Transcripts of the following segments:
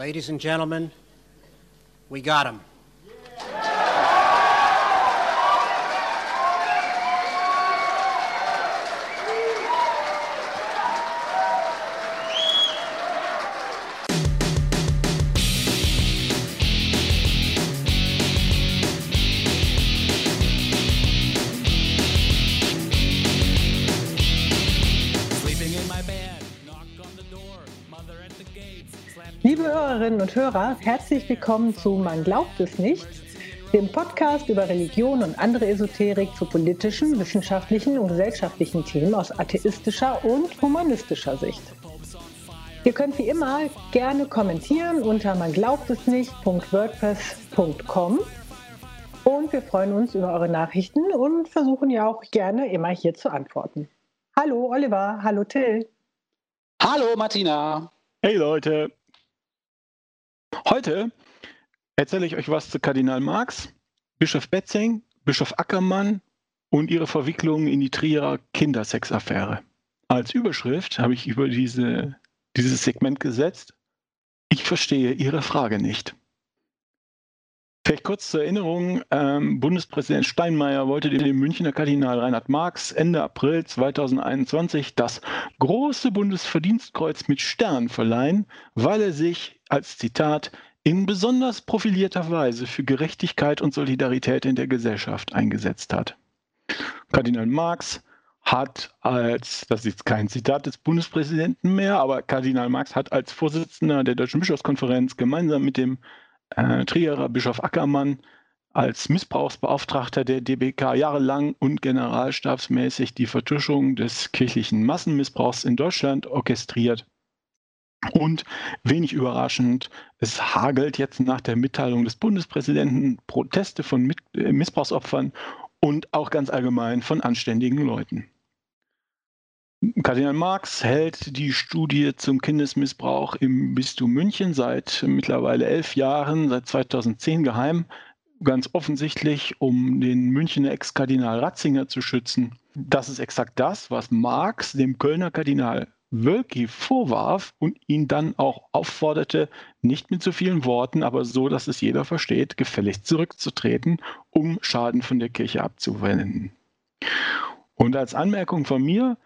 Ladies and gentlemen, we got him. Und Hörer, herzlich willkommen zu Man glaubt es nicht, dem Podcast über Religion und andere Esoterik zu politischen, wissenschaftlichen und gesellschaftlichen Themen aus atheistischer und humanistischer Sicht. Ihr könnt wie immer gerne kommentieren unter man glaubt es nicht.wordpress.com und wir freuen uns über eure Nachrichten und versuchen ja auch gerne immer hier zu antworten. Hallo Oliver, hallo Till. Hallo Martina. Hey Leute. Heute erzähle ich euch was zu Kardinal Marx, Bischof Betzing, Bischof Ackermann und ihre Verwicklung in die Trierer Kindersexaffäre. Als Überschrift habe ich über diese, dieses Segment gesetzt. Ich verstehe Ihre Frage nicht. Vielleicht kurz zur Erinnerung, ähm, Bundespräsident Steinmeier wollte dem Münchner Kardinal Reinhard Marx Ende April 2021 das große Bundesverdienstkreuz mit Stern verleihen, weil er sich als Zitat in besonders profilierter Weise für Gerechtigkeit und Solidarität in der Gesellschaft eingesetzt hat. Kardinal Marx hat als, das ist kein Zitat des Bundespräsidenten mehr, aber Kardinal Marx hat als Vorsitzender der Deutschen Bischofskonferenz gemeinsam mit dem äh, Trierer Bischof Ackermann als Missbrauchsbeauftragter der DBK jahrelang und generalstabsmäßig die Vertuschung des kirchlichen Massenmissbrauchs in Deutschland orchestriert. Und wenig überraschend, es hagelt jetzt nach der Mitteilung des Bundespräsidenten Proteste von Mit äh, Missbrauchsopfern und auch ganz allgemein von anständigen Leuten. Kardinal Marx hält die Studie zum Kindesmissbrauch im Bistum München seit mittlerweile elf Jahren, seit 2010 geheim, ganz offensichtlich, um den Münchner Ex-Kardinal Ratzinger zu schützen. Das ist exakt das, was Marx dem Kölner Kardinal Wölki vorwarf und ihn dann auch aufforderte, nicht mit so vielen Worten, aber so, dass es jeder versteht, gefälligst zurückzutreten, um Schaden von der Kirche abzuwenden. Und als Anmerkung von mir,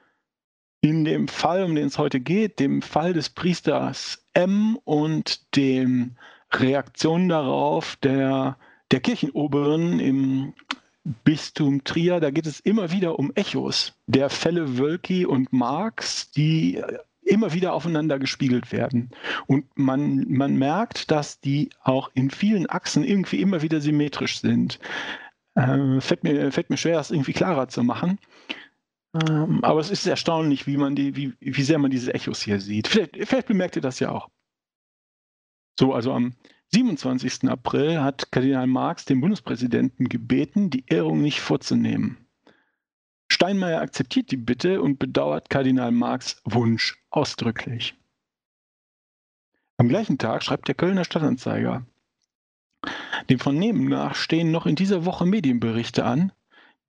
in dem Fall, um den es heute geht, dem Fall des Priesters M und den Reaktionen darauf der, der Kirchenoberen im Bistum Trier, da geht es immer wieder um Echos der Fälle Wölki und Marx, die immer wieder aufeinander gespiegelt werden. Und man, man merkt, dass die auch in vielen Achsen irgendwie immer wieder symmetrisch sind. Äh, fällt, mir, fällt mir schwer, das irgendwie klarer zu machen. Ähm, aber es ist erstaunlich, wie, man die, wie, wie sehr man diese Echos hier sieht. Vielleicht, vielleicht bemerkt ihr das ja auch. So, also am 27. April hat Kardinal Marx den Bundespräsidenten gebeten, die Ehrung nicht vorzunehmen. Steinmeier akzeptiert die Bitte und bedauert Kardinal Marx Wunsch ausdrücklich. Am gleichen Tag schreibt der Kölner Stadtanzeiger. Dem Vernehmen nach stehen noch in dieser Woche Medienberichte an,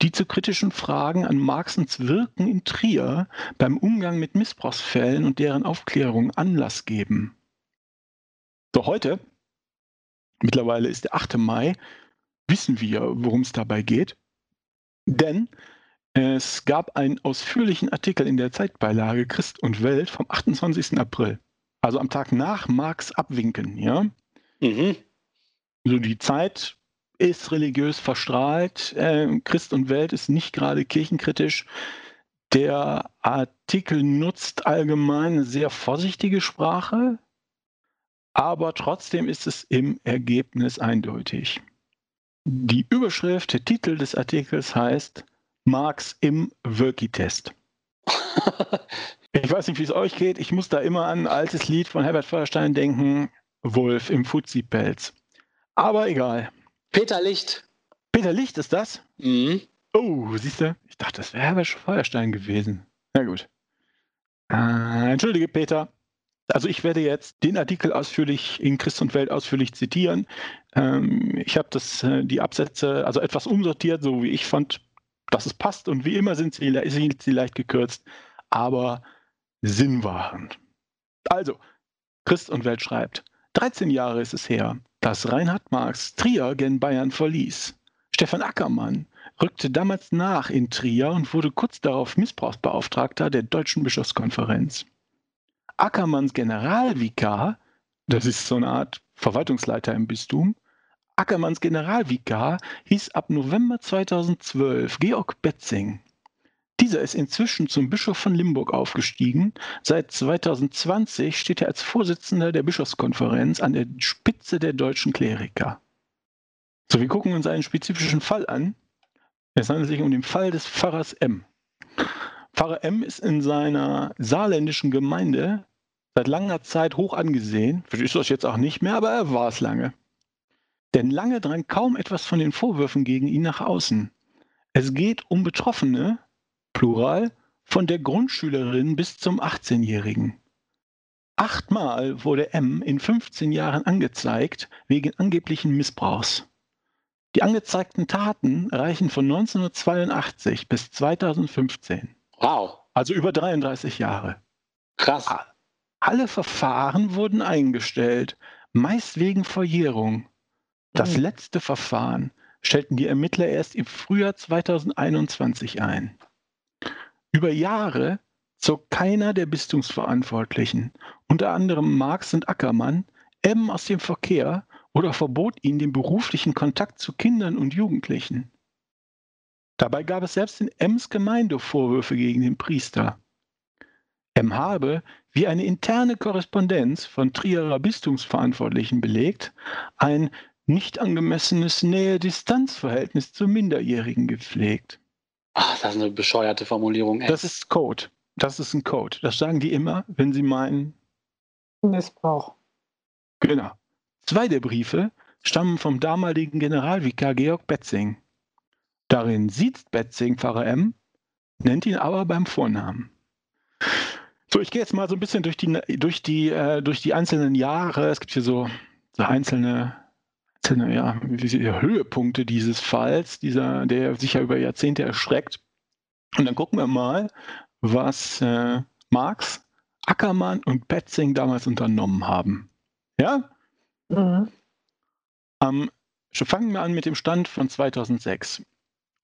die zu kritischen Fragen an Marxens Wirken in Trier beim Umgang mit Missbrauchsfällen und deren Aufklärung Anlass geben. So heute, mittlerweile ist der 8. Mai, wissen wir, worum es dabei geht. Denn es gab einen ausführlichen Artikel in der Zeitbeilage Christ und Welt vom 28. April, also am Tag nach Marx Abwinken. Ja? Mhm. So die Zeit ist religiös verstrahlt. Äh, Christ und Welt ist nicht gerade kirchenkritisch. Der Artikel nutzt allgemein eine sehr vorsichtige Sprache, aber trotzdem ist es im Ergebnis eindeutig. Die Überschrift, der Titel des Artikels heißt Marx im Wölki-Test. ich weiß nicht, wie es euch geht. Ich muss da immer an ein altes Lied von Herbert Feuerstein denken, Wolf im Fuzzi-Pelz. Aber egal. Peter Licht. Peter Licht ist das? Mhm. Oh, siehst du? Ich dachte, das wäre Herbert Feuerstein gewesen. Na gut. Äh, entschuldige, Peter. Also ich werde jetzt den Artikel ausführlich in Christ und Welt ausführlich zitieren. Ähm, ich habe das, äh, die Absätze also etwas umsortiert, so wie ich fand, dass es passt. Und wie immer sind sie, sind sie leicht gekürzt, aber sinnwahrend. Also, Christ und Welt schreibt, 13 Jahre ist es her, dass Reinhard Marx Trier gen Bayern verließ. Stefan Ackermann rückte damals nach in Trier und wurde kurz darauf Missbrauchsbeauftragter der Deutschen Bischofskonferenz. Ackermanns Generalvikar, das ist so eine Art Verwaltungsleiter im Bistum, Ackermanns Generalvikar hieß ab November 2012 Georg Betzing. Dieser ist inzwischen zum Bischof von Limburg aufgestiegen. Seit 2020 steht er als Vorsitzender der Bischofskonferenz an der Spitze der deutschen Kleriker. So, wir gucken uns einen spezifischen Fall an. Es handelt sich um den Fall des Pfarrers M. Pfarrer M ist in seiner saarländischen Gemeinde seit langer Zeit hoch angesehen. Vielleicht ist das jetzt auch nicht mehr, aber er war es lange. Denn lange drang kaum etwas von den Vorwürfen gegen ihn nach außen. Es geht um Betroffene, Plural, von der Grundschülerin bis zum 18-Jährigen. Achtmal wurde M in 15 Jahren angezeigt wegen angeblichen Missbrauchs. Die angezeigten Taten reichen von 1982 bis 2015. Wow. Also über 33 Jahre. Krass. Alle Verfahren wurden eingestellt, meist wegen Verjährung. Das Mhm. letzte Verfahren stellten die Ermittler erst im Frühjahr 2021 ein. Über Jahre zog keiner der Bistumsverantwortlichen, unter anderem Marx und Ackermann, M aus dem Verkehr oder verbot ihnen den beruflichen Kontakt zu Kindern und Jugendlichen. Dabei gab es selbst in Ems Gemeinde Vorwürfe gegen den Priester. M habe, wie eine interne Korrespondenz von Trierer Bistumsverantwortlichen belegt, ein nicht angemessenes Nähe-Distanz-Verhältnis zu Minderjährigen gepflegt. Ach, das ist eine bescheuerte Formulierung. Ey. Das ist Code. Das ist ein Code. Das sagen die immer, wenn sie meinen, Missbrauch. genau. Zwei der Briefe stammen vom damaligen Generalvikar Georg Betzing. Darin sieht Betzing Pfarrer M, nennt ihn aber beim Vornamen. So, ich gehe jetzt mal so ein bisschen durch die, durch die, äh, durch die einzelnen Jahre. Es gibt hier so, so einzelne, einzelne ja, Höhepunkte dieses Falls, dieser, der sich ja über Jahrzehnte erstreckt. Und dann gucken wir mal, was äh, Marx, Ackermann und Betzing damals unternommen haben. Ja? Mhm. Am, fangen wir an mit dem Stand von 2006.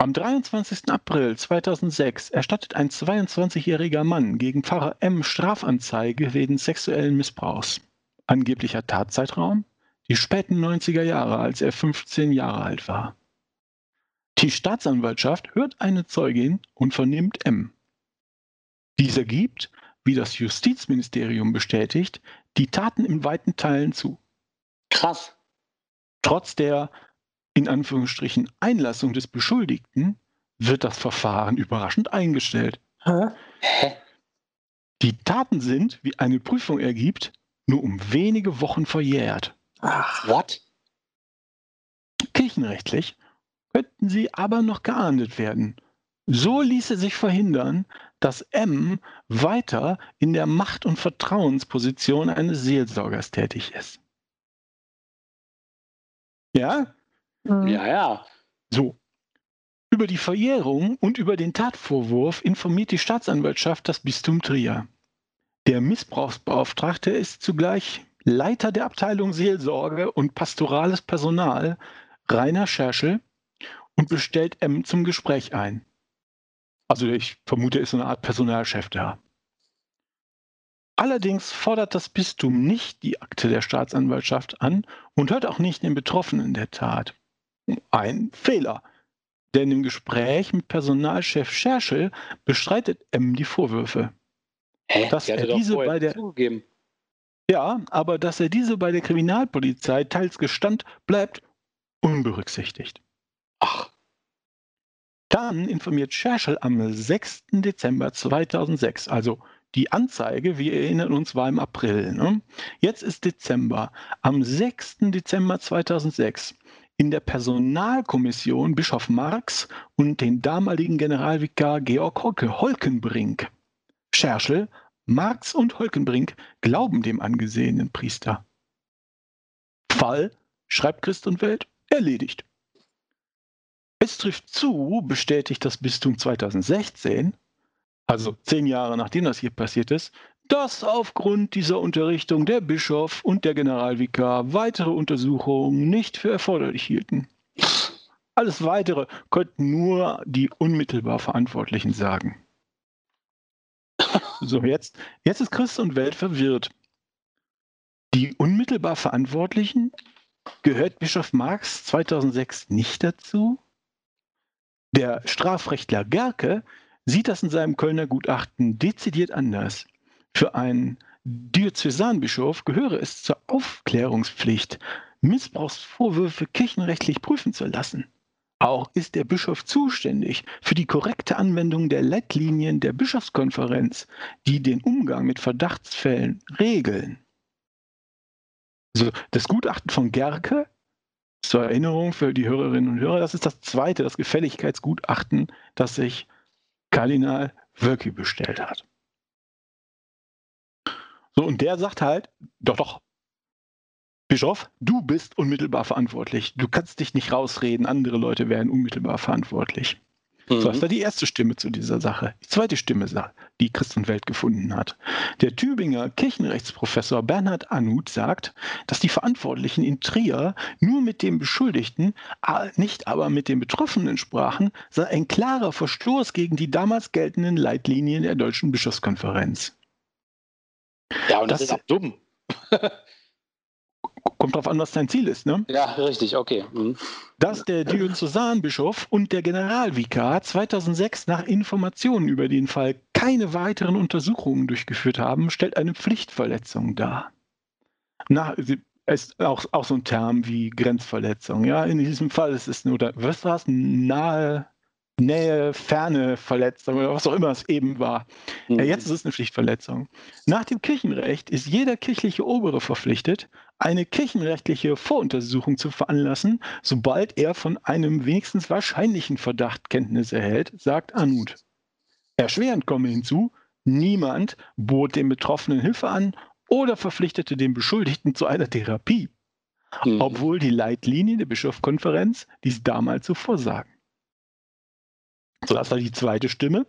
Am 23. April 2006 erstattet ein 22-jähriger Mann gegen Pfarrer M Strafanzeige wegen sexuellen Missbrauchs. Angeblicher Tatzeitraum? Die späten 90er Jahre, als er 15 Jahre alt war. Die Staatsanwaltschaft hört eine Zeugin und vernimmt M. Dieser gibt, wie das Justizministerium bestätigt, die Taten in weiten Teilen zu. Krass. Trotz der in Anführungsstrichen Einlassung des Beschuldigten wird das Verfahren überraschend eingestellt. Hä? Hä? Die Taten sind, wie eine Prüfung ergibt, nur um wenige Wochen verjährt. Ach, What? Kirchenrechtlich könnten sie aber noch geahndet werden. So ließe sich verhindern, dass M weiter in der Macht- und Vertrauensposition eines Seelsorgers tätig ist. Ja, mhm. Ja, ja. So. Über die Verjährung und über den Tatvorwurf informiert die Staatsanwaltschaft das Bistum Trier. Der Missbrauchsbeauftragte ist zugleich Leiter der Abteilung Seelsorge und pastorales Personal, Rainer Scherschel, und bestellt M zum Gespräch ein. Also ich vermute, er ist so eine Art Personalchef da. Allerdings fordert das Bistum nicht die Akte der Staatsanwaltschaft an und hört auch nicht den Betroffenen der Tat. Ein Fehler. Denn im Gespräch mit Personalchef Scherschel bestreitet M die Vorwürfe. Hä? Dass Die er diese bei der- zugegeben. Ja, aber dass er diese bei der Kriminalpolizei teils gestand, bleibt unberücksichtigt. Ach, Dann informiert Scherschel am 6. Dezember 2006, also die Anzeige, wir erinnern uns, war im April. Ne? Jetzt ist Dezember. Am 6. Dezember 2006 in der Personalkommission Bischof Marx und den damaligen Generalvikar Georg Holke, Holkenbrink. Scherschel, Marx und Holkenbrink glauben dem angesehenen Priester. Fall, schreibt Christ und Welt, erledigt. Es trifft zu, bestätigt das Bistum 2016, also zehn Jahre nachdem das hier passiert ist, dass aufgrund dieser Unterrichtung der Bischof und der Generalvikar weitere Untersuchungen nicht für erforderlich hielten. Alles Weitere könnten nur die unmittelbar Verantwortlichen sagen. So, jetzt, jetzt ist Christ und Welt verwirrt. Die unmittelbar Verantwortlichen gehört Bischof Marx 2006 nicht dazu? Der Strafrechtler Gerke sieht das in seinem Kölner Gutachten dezidiert anders. Für einen Diözesanbischof gehöre es zur Aufklärungspflicht, Missbrauchsvorwürfe kirchenrechtlich prüfen zu lassen. Auch ist der Bischof zuständig für die korrekte Anwendung der Leitlinien der Bischofskonferenz, die den Umgang mit Verdachtsfällen regeln. Also das Gutachten von Gerke, zur Erinnerung für die Hörerinnen und Hörer, das ist das zweite, das Gefälligkeitsgutachten, das sich Kardinal Wölki bestellt hat. So, und der sagt halt, doch, doch, Bischof, du bist unmittelbar verantwortlich. Du kannst dich nicht rausreden, andere Leute wären unmittelbar verantwortlich. Mhm. So, das war die erste Stimme zu dieser Sache. Die zweite Stimme, die Christ und Welt gefunden hat. Der Tübinger Kirchenrechtsprofessor Bernhard Anuth sagt, dass die Verantwortlichen in Trier nur mit dem Beschuldigten, nicht aber mit den Betroffenen sprachen, sei ein klarer Verstoß gegen die damals geltenden Leitlinien der Deutschen Bischofskonferenz. Ja, und das, das ist auch dumm. Kommt drauf an, was dein Ziel ist, ne? Ja, richtig, okay. Mhm. Dass der Diözesanbischof und der Generalvikar 2006 nach Informationen über den Fall keine weiteren Untersuchungen durchgeführt haben, stellt eine Pflichtverletzung dar. Nach, ist auch, auch so ein Term wie Grenzverletzung. Ja, in diesem Fall ist es, oder was war es, nahe Nähe, Ferne Verletzung oder was auch immer es eben war. Mhm. Jetzt ist es eine Pflichtverletzung. Nach dem Kirchenrecht ist jeder kirchliche Obere verpflichtet, eine kirchenrechtliche Voruntersuchung zu veranlassen, sobald er von einem wenigstens wahrscheinlichen Verdacht Kenntnis erhält, sagt Anut. Erschwerend komme hinzu, niemand bot dem Betroffenen Hilfe an oder verpflichtete den Beschuldigten zu einer Therapie, mhm. obwohl die Leitlinien der Bischofskonferenz dies damals so vorsagen. So, das war die zweite Stimme.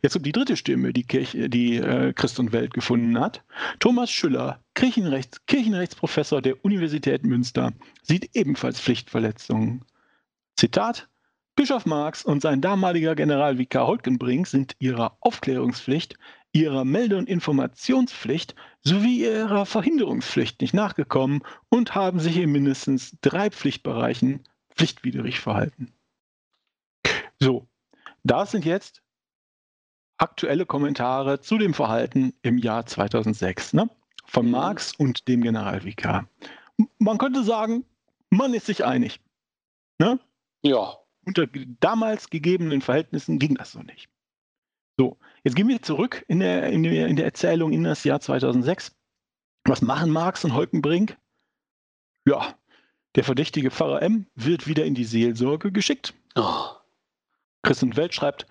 Jetzt kommt die dritte Stimme, die, Kirche, die äh, Christ und Welt gefunden hat. Thomas Schüller, Kirchenrechts, Kirchenrechtsprofessor der Universität Münster, sieht ebenfalls Pflichtverletzungen. Zitat: Bischof Marx und sein damaliger Generalvikar Holkenbrink sind ihrer Aufklärungspflicht, ihrer Melde- und Informationspflicht sowie ihrer Verhinderungspflicht nicht nachgekommen und haben sich in mindestens drei Pflichtbereichen pflichtwidrig verhalten. So, das sind jetzt aktuelle Kommentare zu dem Verhalten im Jahr 2006 ne? von mhm. Marx und dem Generalvikar. Man könnte sagen, man ist sich einig. Ne? Ja. Unter damals gegebenen Verhältnissen ging das so nicht. So, jetzt gehen wir zurück in der, in der, in der Erzählung in das Jahr 2006. Was machen Marx und Holkenbrink? Ja, der verdächtige Pfarrer M wird wieder in die Seelsorge geschickt. Oh. Chris und Welt schreibt,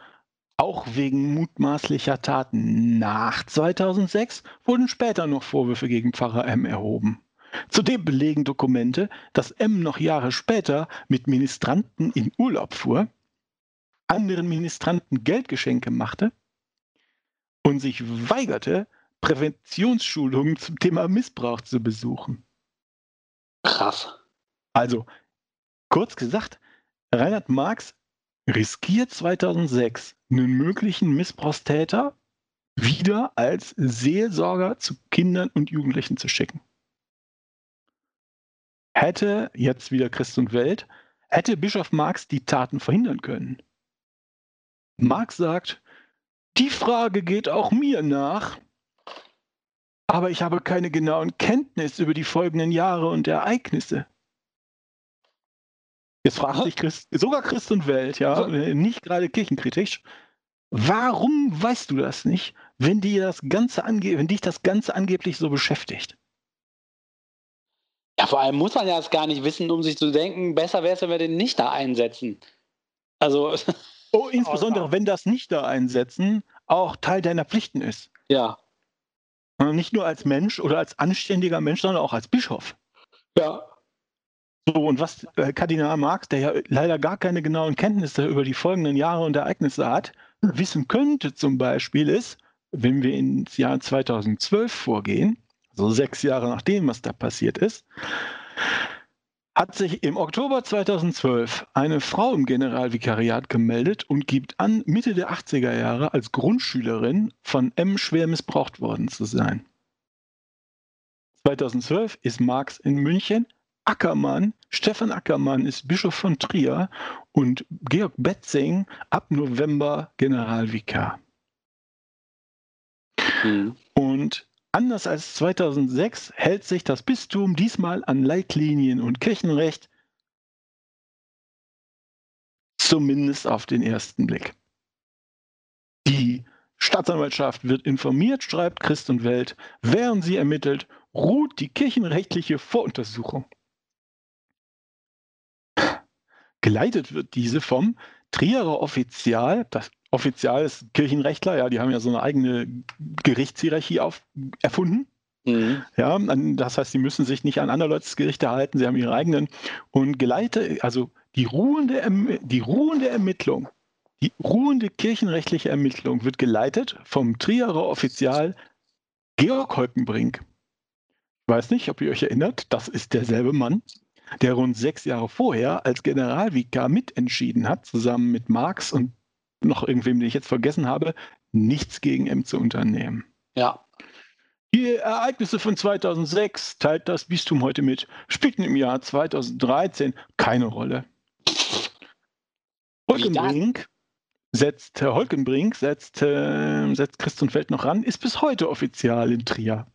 auch wegen mutmaßlicher Taten nach 2006 wurden später noch Vorwürfe gegen Pfarrer M erhoben. Zudem belegen Dokumente, dass M noch Jahre später mit Ministranten in Urlaub fuhr, anderen Ministranten Geldgeschenke machte und sich weigerte, Präventionsschulungen zum Thema Missbrauch zu besuchen. Krass. Also, kurz gesagt, Reinhard Marx riskiert 2006 einen möglichen Missbrauchstäter wieder als Seelsorger zu Kindern und Jugendlichen zu schicken. Hätte jetzt wieder Christ und Welt, hätte Bischof Marx die Taten verhindern können. Marx sagt, die Frage geht auch mir nach, aber ich habe keine genauen Kenntnisse über die folgenden Jahre und Ereignisse. Jetzt fragt sich Christ, sogar Christ und Welt, ja, nicht gerade kirchenkritisch, warum weißt du das nicht, wenn, dir das Ganze ange wenn dich das Ganze angeblich so beschäftigt? Ja, vor allem muss man ja das gar nicht wissen, um sich zu denken, besser wäre es, wenn wir den nicht da einsetzen. Also. Oh, insbesondere wenn das nicht da einsetzen auch Teil deiner Pflichten ist. Ja. Nicht nur als Mensch oder als anständiger Mensch, sondern auch als Bischof. Ja. So, und was äh, Kardinal Marx, der ja leider gar keine genauen Kenntnisse über die folgenden Jahre und Ereignisse hat, wissen könnte zum Beispiel ist, wenn wir ins Jahr 2012 vorgehen, also sechs Jahre nachdem, was da passiert ist, hat sich im Oktober 2012 eine Frau im Generalvikariat gemeldet und gibt an, Mitte der 80er Jahre als Grundschülerin von M schwer missbraucht worden zu sein. 2012 ist Marx in München, Ackermann, Stefan Ackermann ist Bischof von Trier und Georg Betzing ab November Generalvikar. Mhm. Und anders als 2006 hält sich das Bistum diesmal an Leitlinien und Kirchenrecht, zumindest auf den ersten Blick. Die Staatsanwaltschaft wird informiert, schreibt Christ und Welt, während sie ermittelt, ruht die kirchenrechtliche Voruntersuchung. Geleitet wird diese vom Trierer Offizial, das Offizial ist Kirchenrechtler, ja, die haben ja so eine eigene Gerichtshierarchie auf, erfunden. Mhm. Ja, das heißt, sie müssen sich nicht an andere Leutes Gerichte halten, sie haben ihre eigenen. Und geleitet, also die ruhende, die ruhende Ermittlung, die ruhende kirchenrechtliche Ermittlung wird geleitet vom Trierer Offizial Georg Holkenbrink. Ich weiß nicht, ob ihr euch erinnert, das ist derselbe Mann, der rund sechs Jahre vorher als Generalvikar mitentschieden hat, zusammen mit Marx und noch irgendwem, den ich jetzt vergessen habe, nichts gegen M zu unternehmen. Ja. Die Ereignisse von 2006 teilt das Bistum heute mit, spielten im Jahr 2013 keine Rolle. Holkenbrink setzt, Herr Holkenbrink setzt, äh, setzt Christenfeld noch ran, ist bis heute offizial in Trier.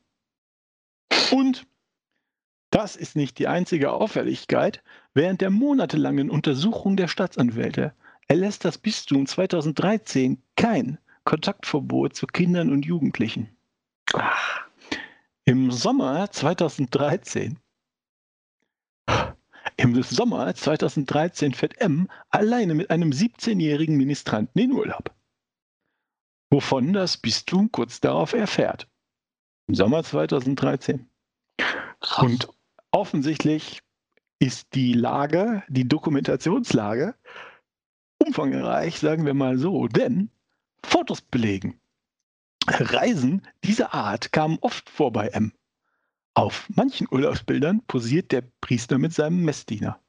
Und das ist nicht die einzige Auffälligkeit. Während der monatelangen Untersuchung der Staatsanwälte erlässt das Bistum 2013 kein Kontaktverbot zu Kindern und Jugendlichen. Im Sommer 2013 im Sommer 2013 fährt M alleine mit einem 17-jährigen Ministranten in Urlaub. Wovon das Bistum kurz darauf erfährt. Im Sommer 2013. Krass. Und offensichtlich ist die Lage, die Dokumentationslage umfangreich, sagen wir mal so, denn Fotos belegen. Reisen dieser Art kamen oft vor bei M. Auf manchen Urlaubsbildern posiert der Priester mit seinem Messdiener.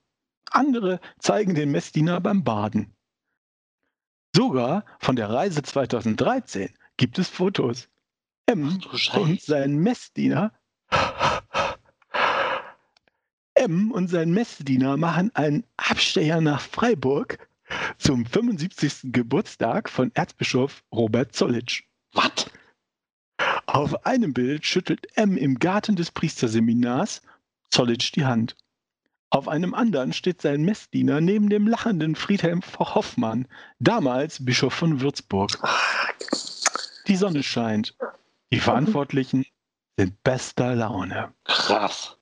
Andere zeigen den Messdiener beim Baden. Sogar von der Reise 2013 gibt es Fotos. M und sein Messdiener M und sein Messdiener machen einen Abstecher nach Freiburg zum 75. Geburtstag von Erzbischof Robert Zollitsch. Was? Auf einem Bild schüttelt M im Garten des Priesterseminars Zollitsch die Hand. Auf einem anderen steht sein Messdiener neben dem lachenden Friedhelm Hoffmann, damals Bischof von Würzburg. Die Sonne scheint. Die Verantwortlichen sind bester Laune. Krass.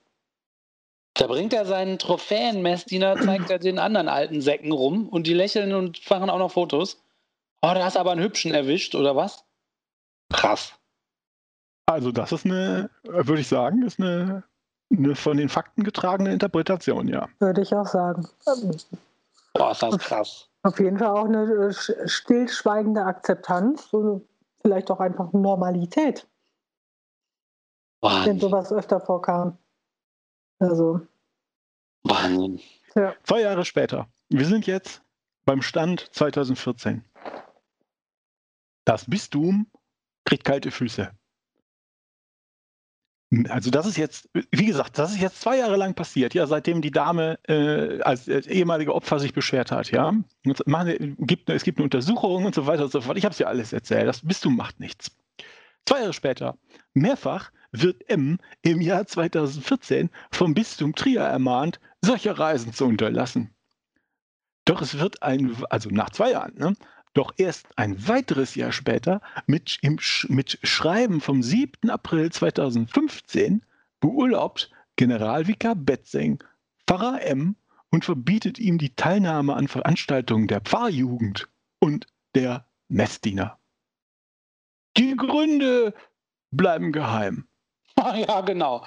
Da bringt er seinen Trophäenmessdiener, zeigt er den anderen alten Säcken rum und die lächeln und machen auch noch Fotos. Oh, da hast aber einen hübschen erwischt, oder was? Krass. Also, das ist eine, würde ich sagen, ist eine, eine von den Fakten getragene Interpretation, ja. Würde ich auch sagen. Boah, ist das krass. Auf jeden Fall auch eine äh, stillschweigende Akzeptanz, vielleicht auch einfach Normalität. Wahnsinn. Wenn sowas öfter vorkam. Also. Wahnsinn. Ja. Zwei Jahre später. Wir sind jetzt beim Stand 2014. Das Bistum kriegt kalte Füße. Also das ist jetzt, wie gesagt, das ist jetzt zwei Jahre lang passiert, ja, seitdem die Dame äh, als, als ehemalige Opfer sich beschwert hat, ja. Machen, gibt, es gibt eine Untersuchung und so weiter und so fort. Ich habe es ja alles erzählt. Das Bistum macht nichts. Zwei Jahre später, mehrfach wird M im Jahr 2014 vom Bistum Trier ermahnt, solche Reisen zu unterlassen. Doch es wird ein, also nach zwei Jahren, ne, doch erst ein weiteres Jahr später mit, im, mit Schreiben vom 7. April 2015 beurlaubt Generalvikar Betzing Pfarrer M und verbietet ihm die Teilnahme an Veranstaltungen der Pfarrjugend und der Messdiener. Die Gründe bleiben geheim. ja, genau.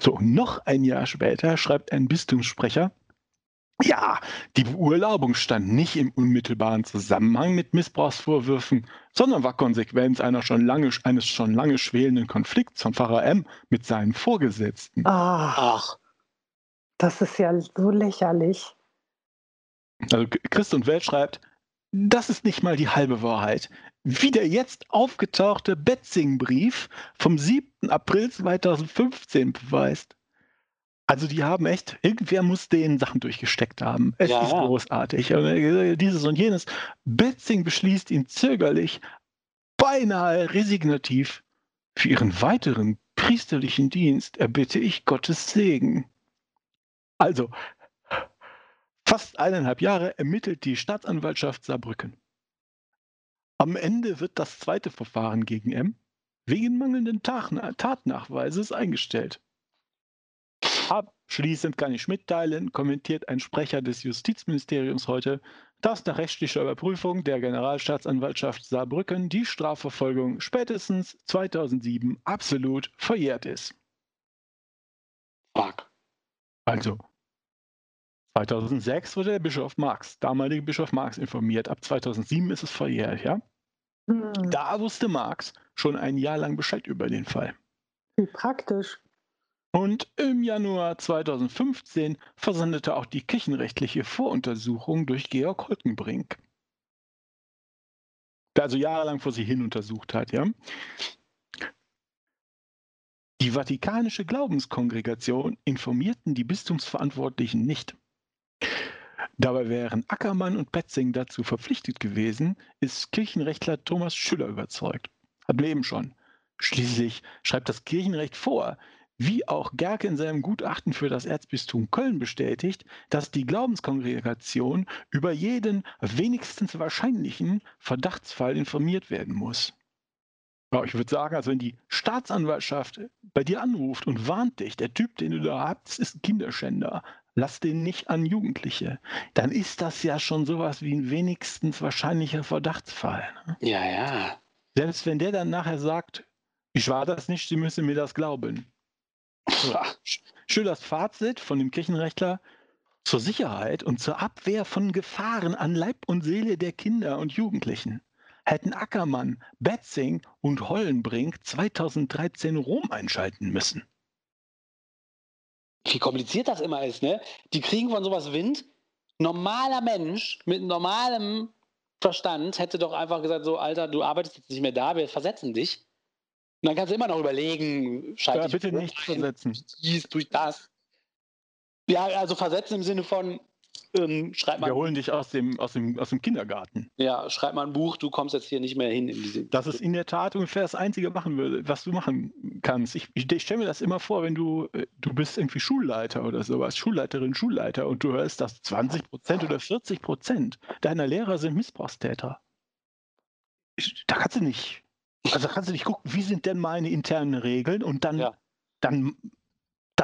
So, noch ein Jahr später schreibt ein Bistumssprecher, Ja, die Beurlaubung stand nicht im unmittelbaren Zusammenhang mit Missbrauchsvorwürfen, sondern war Konsequenz einer schon lange, eines schon lange schwelenden Konflikts von Pfarrer M mit seinen Vorgesetzten. Ach, das ist ja so lächerlich. Also Christ und Welt schreibt, das ist nicht mal die halbe Wahrheit. Wie der jetzt aufgetauchte Betzing-Brief vom 7. April 2015 beweist. Also die haben echt, irgendwer muss denen Sachen durchgesteckt haben. Es Ja, ist ja. großartig. Äh, Dieses und jenes. Betzing beschließt ihn zögerlich, beinahe resignativ. Für ihren weiteren priesterlichen Dienst erbitte ich Gottes Segen. Also, fast eineinhalb Jahre ermittelt die Staatsanwaltschaft Saarbrücken. Am Ende wird das zweite Verfahren gegen M wegen mangelnden Tatnachweises eingestellt. Abschließend kann ich mitteilen, kommentiert ein Sprecher des Justizministeriums heute, dass nach rechtlicher Überprüfung der Generalstaatsanwaltschaft Saarbrücken die Strafverfolgung spätestens 2007 absolut verjährt ist. fuck. Also, 2006 wurde der Bischof Marx, damalige Bischof Marx, informiert. Ab 2007 ist es verjährt, ja? Hm, Da wusste Marx schon ein Jahr lang Bescheid über den Fall. wie praktisch. Und im Januar 2015 versandete auch die kirchenrechtliche Voruntersuchung durch Georg Holkenbrink. Der also jahrelang vor sie hin untersucht hat, ja? Die Vatikanische Glaubenskongregation informierten die Bistumsverantwortlichen nicht. Dabei wären Ackermann und Betzing dazu verpflichtet gewesen, ist Kirchenrechtler Thomas Schüller überzeugt. Hatten wir eben schon. Schließlich schreibt das Kirchenrecht vor, wie auch Gerke in seinem Gutachten für das Erzbistum Köln bestätigt, dass die Glaubenskongregation über jeden wenigstens wahrscheinlichen Verdachtsfall informiert werden muss. Ich würde sagen, also wenn die Staatsanwaltschaft bei dir anruft und warnt dich, der Typ, den du da hast, ist ein Kinderschänder, lass den nicht an Jugendliche, dann ist das ja schon sowas wie ein wenigstens wahrscheinlicher Verdachtsfall. Ne? Ja, ja. Selbst wenn der dann nachher sagt, ich war das nicht, Sie müssen mir das glauben. So. Schillers Fazit von dem Kirchenrechtler zur Sicherheit und zur Abwehr von Gefahren an Leib und Seele der Kinder und Jugendlichen hätten Ackermann, Betzing und Hollenbrink 2013 Rom einschalten müssen. Wie kompliziert das immer ist, ne? Die kriegen von sowas Wind. Normaler Mensch mit normalem Verstand hätte doch einfach gesagt, so, Alter, du arbeitest jetzt nicht mehr da, wir versetzen dich. Und dann kannst du immer noch überlegen, schalte Ja, bitte nicht ein, versetzen. dies, durch das. Ja, also versetzen im Sinne von, ähm, schreib mal, Wir holen dich aus dem, aus dem, aus dem Kindergarten. ja, schreib mal ein Buch, du kommst jetzt hier nicht mehr hin in. Das ist in der Tat ungefähr das Einzige, machen würde, was du machen kannst. Ich, ich, ich stelle mir das immer vor, wenn du, äh, du bist irgendwie Schulleiter oder sowas, Schulleiterin, Schulleiter und du hörst, dass 20 Prozent oder 40 Prozent deiner Lehrer sind Missbrauchstäter. Ich- Da kannst du nicht, also kannst du nicht gucken, wie sind denn meine internen Regeln und dann, Ja. dann,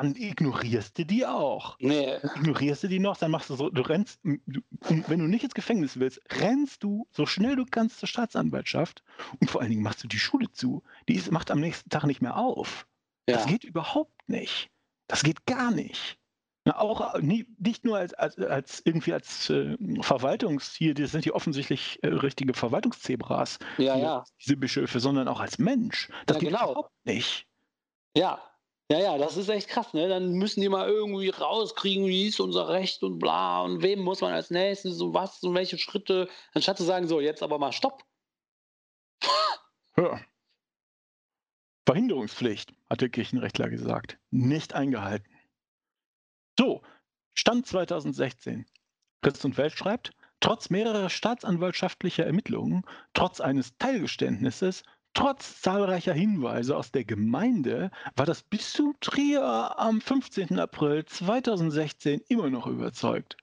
dann ignorierst du die auch Nee, ignorierst du die noch, dann machst du so, du rennst, du, wenn du nicht ins Gefängnis willst, rennst du so schnell du kannst zur Staatsanwaltschaft und vor allen Dingen machst du die Schule zu. Die ist, macht am nächsten Tag nicht mehr auf. Das ja. geht überhaupt nicht. Das geht gar nicht. Na, auch äh, nie, nicht nur als, als, als irgendwie als äh, Verwaltungs, hier, das sind hier offensichtlich äh, richtige Verwaltungszebras, Ja, die- ja. diese Bischöfe, sondern auch als Mensch. Das Ja, geht genau. überhaupt nicht. Ja. Ja, ja, das ist echt krass, ne? Dann müssen die mal irgendwie rauskriegen, wie ist unser Recht und bla und wem muss man als nächstes und was und welche Schritte, anstatt zu sagen, so, jetzt aber mal Stopp. Ja. Verhinderungspflicht, hat der Kirchenrechtler gesagt. Nicht eingehalten. So, Stand 2016. Christ und Welt schreibt, trotz mehrerer staatsanwaltschaftlicher Ermittlungen, trotz eines Teilgeständnisses, trotz zahlreicher Hinweise aus der Gemeinde war das Bistum Trier am 15. April 2016 immer noch überzeugt.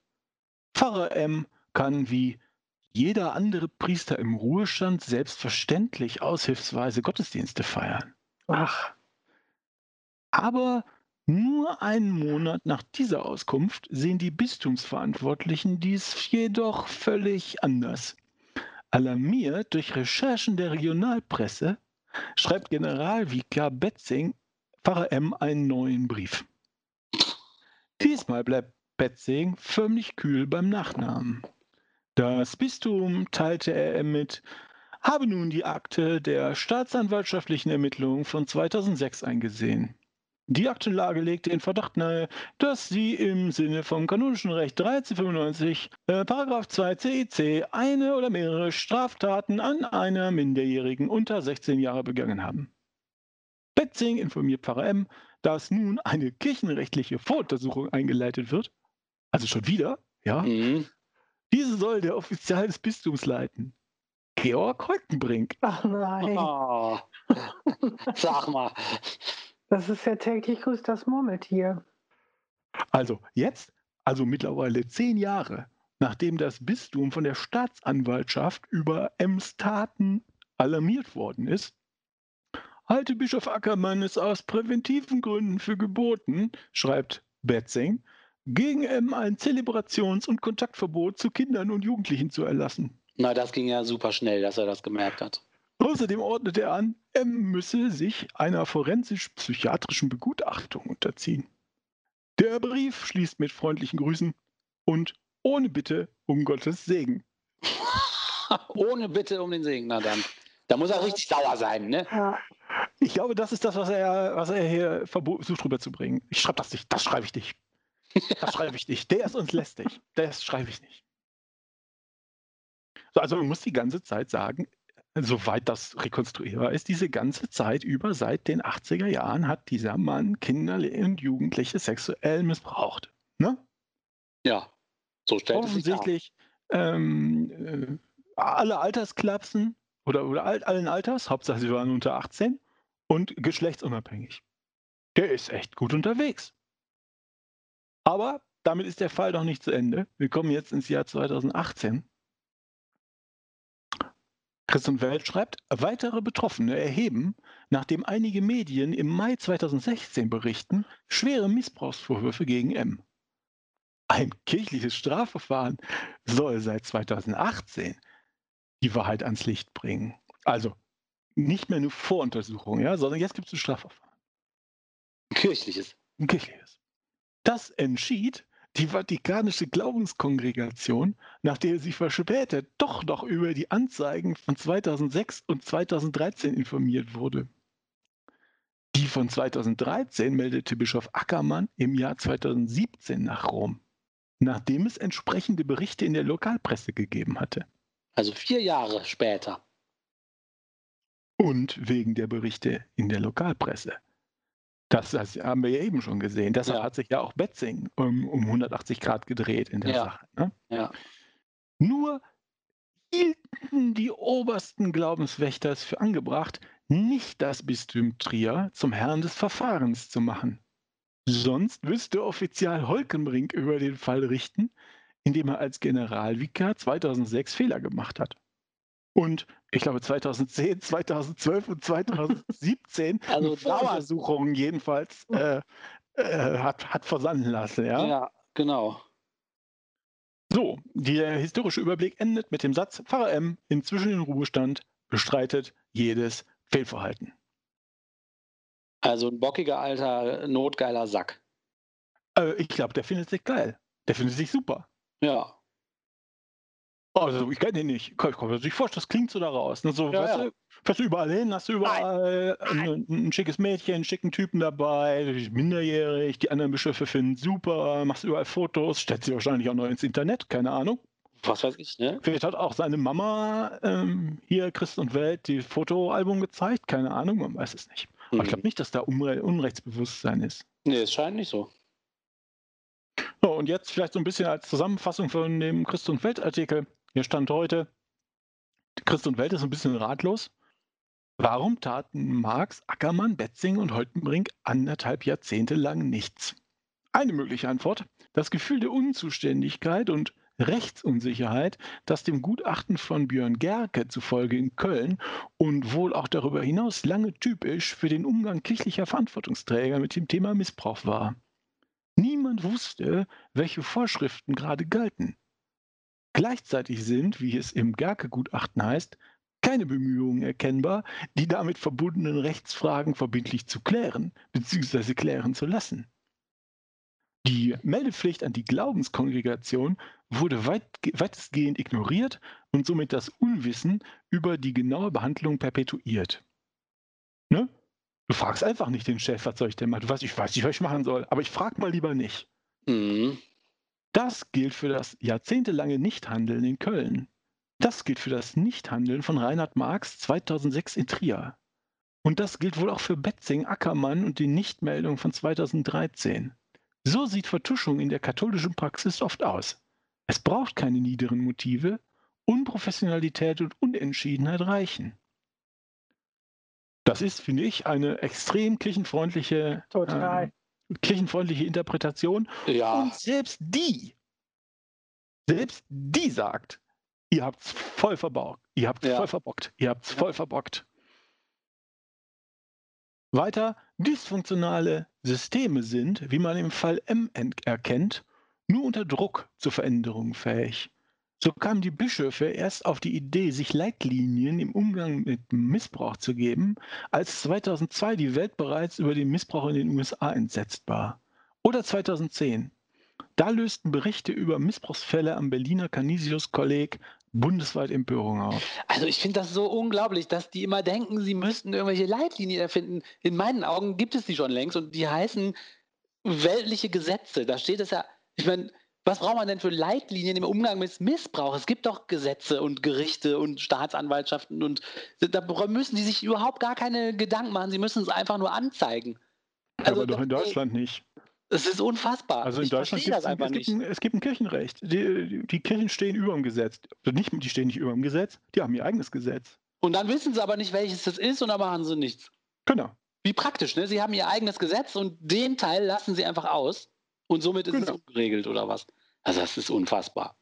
Pfarrer M kann wie jeder andere Priester im Ruhestand selbstverständlich aushilfsweise Gottesdienste feiern. Ach, Aber nur einen Monat nach dieser Auskunft sehen die Bistumsverantwortlichen dies jedoch völlig anders. Alarmiert durch Recherchen der Regionalpresse schreibt Generalvikar Betzing Pfarrer M einen neuen Brief. Diesmal bleibt Betzing förmlich kühl beim Nachnamen. Das Bistum teilte er mit, habe nun die Akte der staatsanwaltschaftlichen Ermittlungen von 2006 eingesehen. Die Aktenlage legte den Verdacht nahe, dass sie im Sinne vom kanonischen Recht 1395, äh, Paragraph 2 CEC eine oder mehrere Straftaten an einer Minderjährigen unter 16 Jahre begangen haben. Betzing informiert Pfarrer M, dass nun eine kirchenrechtliche Voruntersuchung eingeleitet wird. Also schon wieder, ja. Mhm. Diese soll der Offizial des Bistums leiten. Georg Heutenbrink. Ach nein, Oh. Sag mal. Das ist ja täglich grüßt das Murmeltier. Also jetzt, also mittlerweile zehn Jahre, nachdem das Bistum von der Staatsanwaltschaft über Ems Taten alarmiert worden ist, halte Bischof Ackermann es aus präventiven Gründen für geboten, schreibt Betzing, gegen M ein Zelebrations- und Kontaktverbot zu Kindern und Jugendlichen zu erlassen. Na, das ging ja super schnell, dass er das gemerkt hat. Außerdem ordnet er an, M müsse sich einer forensisch-psychiatrischen Begutachtung unterziehen. Der Brief schließt mit freundlichen Grüßen und ohne Bitte um Gottes Segen. Ohne Bitte um den Segen, na dann. Da muss er richtig sauer sein, ne? Ja, Ich glaube, das ist das, was er, was er hier versucht rüberzubringen. Ich schreibe das nicht, das schreibe ich nicht. Das schreibe ich nicht. Der ist uns lästig. Das schreibe ich nicht. So, also man muss die ganze Zeit sagen, soweit das rekonstruierbar ist, diese ganze Zeit über, seit den 80er Jahren, hat dieser Mann Kinder und Jugendliche sexuell missbraucht. Ne? Ja. So stellt. Offensichtlich ähm, äh, alle Altersklapsen oder, oder all, allen Alters, Hauptsache sie waren unter 18 und geschlechtsunabhängig. Der ist echt gut unterwegs. Aber damit ist der Fall noch nicht zu Ende. Wir kommen jetzt ins Jahr 2018. Christian Welt schreibt, weitere Betroffene erheben, nachdem einige Medien im Mai 2016 berichten, schwere Missbrauchsvorwürfe gegen M. Ein kirchliches Strafverfahren soll seit 2018 die Wahrheit ans Licht bringen. Also nicht mehr eine Voruntersuchung, ja, sondern jetzt gibt es ein Strafverfahren. Kirchliches. Ein kirchliches. Das entschied die Vatikanische Glaubenskongregation, nachdem sie verspätet doch noch über die Anzeigen von 2006 und 2013 informiert wurde. Die von 2013 meldete Bischof Ackermann im Jahr 2017 nach Rom, nachdem es entsprechende Berichte in der Lokalpresse gegeben hatte. Also vier Jahre später. Und wegen der Berichte in der Lokalpresse. Das, das haben wir ja eben schon gesehen. Deshalb Ja. hat sich ja auch Betzing um, um 180 Grad gedreht in der Ja. Sache. Ne? Ja. Nur hielten die obersten Glaubenswächter es für angebracht, nicht das Bistum Trier zum Herrn des Verfahrens zu machen. Sonst müsste Offizial Holkenbrink über den Fall richten, indem er als Generalvikar 2006 Fehler gemacht hat. Und ich glaube 2010, 2012 und 2017 Also dauert. Voruntersuchungen jedenfalls äh, äh, hat, hat versanden lassen. Ja, Ja? genau. So, der historische Überblick endet mit dem Satz, Pfarrer M, inzwischen in Ruhestand, bestreitet jedes Fehlverhalten. Also ein bockiger alter, notgeiler Sack. Äh, ich glaube, der findet sich geil. Der findet sich super. Ja. Also, ich kenne ihn nicht. Kann, kann man sich vorstellen, das klingt so daraus. Ne? So, Ja, weißt ja. du, fährst du überall hin, hast du überall ein, ein schickes Mädchen, einen schicken Typen dabei, minderjährig, die anderen Bischöfe finden super, machst überall Fotos, stellt sie wahrscheinlich auch noch ins Internet, keine Ahnung. Was weiß ich, ne? Vielleicht hat auch seine Mama ähm, hier Christ und Welt die Fotoalbum gezeigt, keine Ahnung, man weiß es nicht. Aber ich Mhm. glaube nicht, dass da Unre Unrechtsbewusstsein ist. Nee, es scheint nicht so. So, und jetzt vielleicht so ein bisschen als Zusammenfassung von dem Christ und Welt-Artikel. Hier stand heute, Christ und Welt ist ein bisschen ratlos. Warum taten Marx, Ackermann, Betzing und Holtenbrink anderthalb Jahrzehnte lang nichts? Eine mögliche Antwort, das Gefühl der Unzuständigkeit und Rechtsunsicherheit, das dem Gutachten von Björn Gerke zufolge in Köln und wohl auch darüber hinaus lange typisch für den Umgang kirchlicher Verantwortungsträger mit dem Thema Missbrauch war. Niemand wusste, welche Vorschriften gerade galten. Gleichzeitig sind, wie es im Gerke-Gutachten heißt, keine Bemühungen erkennbar, die damit verbundenen Rechtsfragen verbindlich zu klären bzw. klären zu lassen. Die Meldepflicht an die Glaubenskongregation wurde weit, weitestgehend ignoriert und somit das Unwissen über die genaue Behandlung perpetuiert. Ne? Du fragst einfach nicht den Chef, was soll ich denn machen? Du weißt, ich weiß nicht, was ich machen soll, aber ich frag mal lieber nicht. Mhm. Das gilt für das jahrzehntelange Nichthandeln in Köln. Das gilt für das Nichthandeln von Reinhard Marx 2006 in Trier. Und das gilt wohl auch für Betzing, Ackermann und die Nichtmeldung von 2013. So sieht Vertuschung in der katholischen Praxis oft aus. Es braucht keine niederen Motive, Unprofessionalität und Unentschiedenheit reichen. Das ist, finde ich, eine extrem kirchenfreundliche, Total. äh, kirchenfreundliche Interpretation. Ja. Und selbst die, selbst die sagt, ihr habt's voll verbockt, ihr habt's Ja. voll verbockt, ihr habt's voll verbockt. Weiter, dysfunktionale Systeme sind, wie man im Fall M erkennt, nur unter Druck zur Veränderung fähig. So kamen die Bischöfe erst auf die Idee, sich Leitlinien im Umgang mit Missbrauch zu geben, als 2002 die Welt bereits über den Missbrauch in den USA entsetzt war. Oder 2010. Da lösten Berichte über Missbrauchsfälle am Berliner Canisius-Kolleg bundesweit Empörung auf. Also ich finde das so unglaublich, dass die immer denken, sie müssten irgendwelche Leitlinien erfinden. In meinen Augen gibt es die schon längst und die heißen weltliche Gesetze. Da steht es ja, ich meine, was braucht man denn für Leitlinien im Umgang mit Missbrauch? Es gibt doch Gesetze und Gerichte und Staatsanwaltschaften und da müssen die sich überhaupt gar keine Gedanken machen. Sie müssen es einfach nur anzeigen. Also Aber doch in Deutschland nicht. Es ist unfassbar. Also in ich Deutschland gibt es, einfach es, gibt nicht. ein, es gibt ein Kirchenrecht. Die, die- Kirchen stehen über dem Gesetz. Also nicht, die stehen nicht über dem Gesetz, die haben ihr eigenes Gesetz. Und dann wissen sie aber nicht, welches das ist und dann machen sie nichts. Genau. Wie praktisch, ne? Sie haben ihr eigenes Gesetz und den Teil lassen sie einfach aus und somit ist es Genau. ungeregelt oder was? Also das ist unfassbar.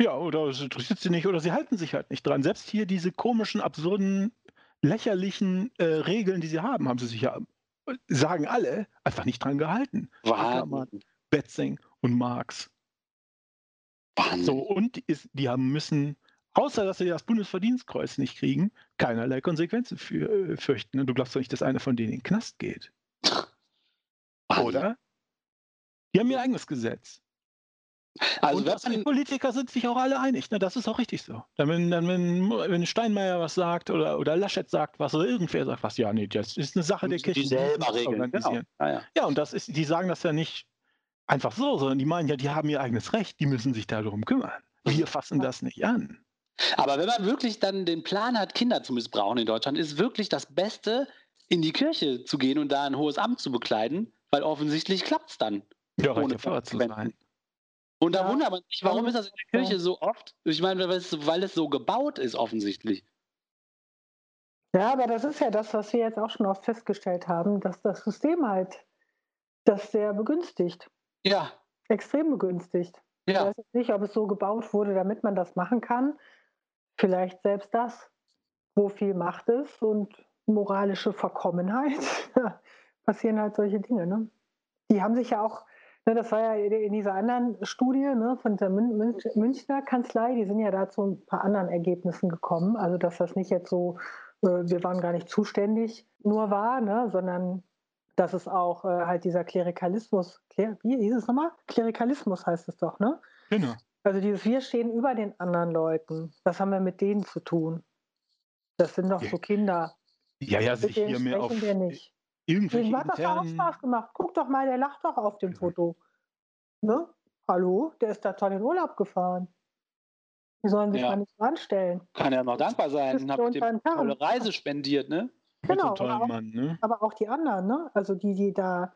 Ja, oder es interessiert sie nicht oder sie halten sich halt nicht dran. Selbst hier diese komischen, absurden, lächerlichen äh, Regeln, die sie haben, haben sie sich ja, sagen alle, einfach nicht dran gehalten. Wahnsinn. Betzing und Marx. Wahnsinn. So, und die, ist, die haben müssen, außer dass sie das Bundesverdienstkreuz nicht kriegen, keinerlei Konsequenzen für, äh, fürchten. Und du glaubst doch nicht, dass einer von denen in den Knast geht. Wahnsinn. Oder? Die haben ihr eigenes Gesetz. Also und Politiker sind sich auch alle einig. Ne? Das ist auch richtig so. Dann, wenn, dann, wenn, wenn Steinmeier was sagt oder, oder Laschet sagt was oder irgendwer sagt was, ja, nee, das ist eine Sache der müssen die Kirche. selber regeln. Genau. organisieren. Ja, ja. Und das ist, die sagen das ja nicht einfach so, sondern die meinen ja, die haben ihr eigenes Recht, die müssen sich darum kümmern. Wir fassen das nicht an. Aber wenn man wirklich dann den Plan hat, Kinder zu missbrauchen in Deutschland, ist wirklich das Beste, in die Kirche zu gehen und da ein hohes Amt zu bekleiden, weil offensichtlich klappt es dann. Ja, Ohne zu sein. Und da wundert man sich, warum ist das in der Kirche so oft? Ich meine, weil es, weil es so gebaut ist, offensichtlich. Ja, aber das ist ja das, was wir jetzt auch schon oft festgestellt haben, dass das System halt das sehr begünstigt, Ja, extrem begünstigt. Ich ja. weiß jetzt nicht, ob es so gebaut wurde, damit man das machen kann. Vielleicht selbst das, wo viel Macht ist und moralische Verkommenheit, passieren halt solche Dinge. Ne? Die haben sich ja auch, ne, das war ja in dieser anderen Studie ne, von der Mün Mün- Münchner Kanzlei, die sind ja da zu ein paar anderen Ergebnissen gekommen. Also, dass das nicht jetzt so, äh, wir waren gar nicht zuständig nur war, ne, sondern dass es auch äh, halt dieser Klerikalismus, Kler, wie hieß es nochmal? Klerikalismus heißt es doch, ne? Genau. Also dieses Wir stehen über den anderen Leuten. Was haben wir mit denen zu tun? Das sind doch Ja. so Kinder. Ja, ja, sich hier mehr auf sprechen wir nicht. Irgendwelche Dem hat das doch auch. Spaß gemacht. Guck doch mal, der lacht doch auf dem Foto. Ne? Hallo? Der ist da toll in Urlaub gefahren. Die sollen sich Ja. mal nicht so anstellen. Kann ja noch dankbar sein. Ihr den Tarn. tolle Reise spendiert, ne? mit so Genau, einem tollen aber auch, Mann, ne? aber auch die anderen, ne? Also die, die da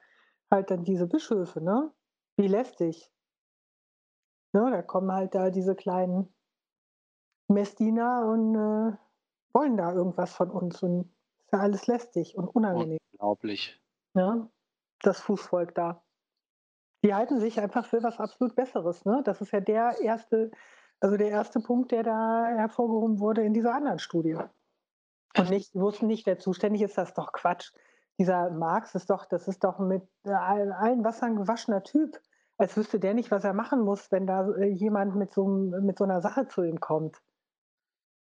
halt dann diese Bischöfe, ne? Wie lästig. Ne? Da kommen halt da diese kleinen Messdiener und äh, wollen da irgendwas von uns und ist ja alles lästig und unangenehm. Unglaublich. Ne? Das Fußvolk da. Die halten sich einfach für was absolut Besseres. Ne? Das ist ja der erste, also der erste Punkt, der da hervorgehoben wurde in dieser anderen Studie. Und nicht, wussten nicht, wer zuständig ist, das ist doch Quatsch. Dieser Marx ist doch, das ist doch mit äh, allen Wassern gewaschener Typ. Als wüsste der nicht, was er machen muss, wenn da äh, jemand mit so, mit so einer Sache zu ihm kommt.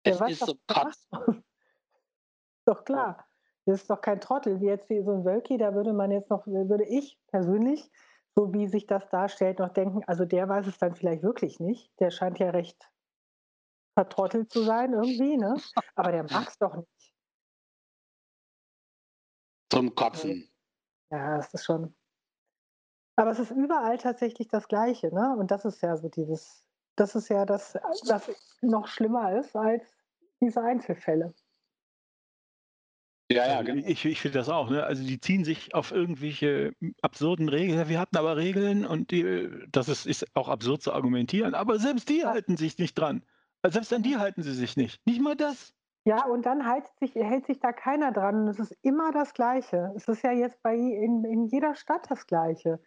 Der Es weiß ist doch, so. Ist doch klar. Das ist doch kein Trottel, wie jetzt wie so ein Wölki, da würde man jetzt noch, würde ich persönlich so wie sich das darstellt, noch denken, also der weiß es dann vielleicht wirklich nicht. Der scheint ja recht vertrottelt zu sein irgendwie, ne? Aber der mag es doch nicht. Zum Kotzen. Ja, das ist schon. Aber es ist überall tatsächlich das Gleiche, ne? Und das ist ja so dieses, das ist ja das, was noch schlimmer ist als diese Einzelfälle. Ja, ja, Also genau. Ich, ich finde das auch. Ne? Also die ziehen sich auf irgendwelche absurden Regeln. Wir hatten aber Regeln und die, das ist, ist auch absurd zu argumentieren. Aber selbst die halten sich nicht dran. Also selbst an die halten sie sich nicht. Nicht mal das. Ja, und dann hält sich, hält sich da keiner dran. Und es ist immer das Gleiche. Es ist ja jetzt bei in, in jeder Stadt das Gleiche.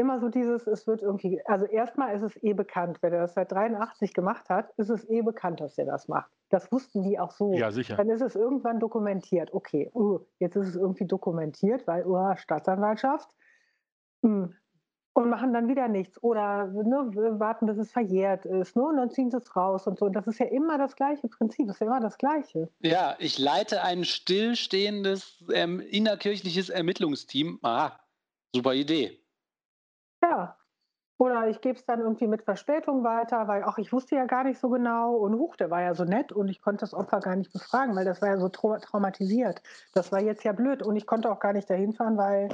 Immer so dieses, es wird irgendwie, also erstmal ist es eh bekannt, wenn er das seit 83 gemacht hat, ist es eh bekannt, dass er das macht. Das wussten die auch so. Ja, sicher. Dann ist es irgendwann dokumentiert. Okay, uh, jetzt ist es irgendwie dokumentiert, weil uh, Staatsanwaltschaft. Hm. Und machen dann wieder nichts. Oder ne, warten, bis es verjährt ist. Ne? Und dann ziehen sie es raus und so. Und das ist ja immer das gleiche Prinzip. Das ist ja immer das Gleiche. Ja, ich leite ein stillstehendes ähm, innerkirchliches Ermittlungsteam. Ah, super Idee. Ja. Oder ich gebe es dann irgendwie mit Verspätung weiter, weil auch ich wusste ja gar nicht so genau und huch, der war ja so nett und ich konnte das Opfer gar nicht befragen, weil das war ja so trau traumatisiert. Das war jetzt ja blöd und ich konnte auch gar nicht dahin fahren, weil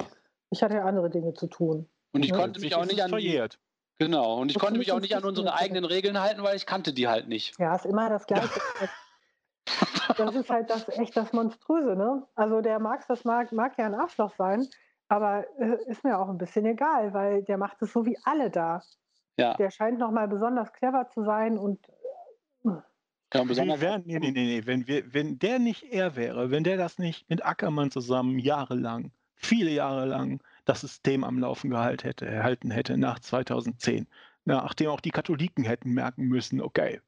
ich hatte ja andere Dinge zu tun. Und ich Ja, konnte mich auch nicht an verjährt. genau und ich Das konnte mich auch nicht an unsere eigenen Regeln halten, weil ich kannte die halt nicht. Ja, ist immer das Gleiche. Das ist halt das echt das Monströse, ne? Also der Marx, das mag, mag ja ein Arschloch sein, aber äh, ist mir auch ein bisschen egal, weil der macht es so wie alle da. Ja, Der scheint nochmal besonders clever zu sein und ja Wir besonders. wären, nee, nee, nee, nee. Wenn, wir, wenn der nicht er wäre, wenn der das nicht mit Ackermann zusammen jahrelang, viele Jahre lang das System am Laufen gehalten hätte, erhalten hätte nach 2010, nachdem auch die Katholiken hätten merken müssen, okay,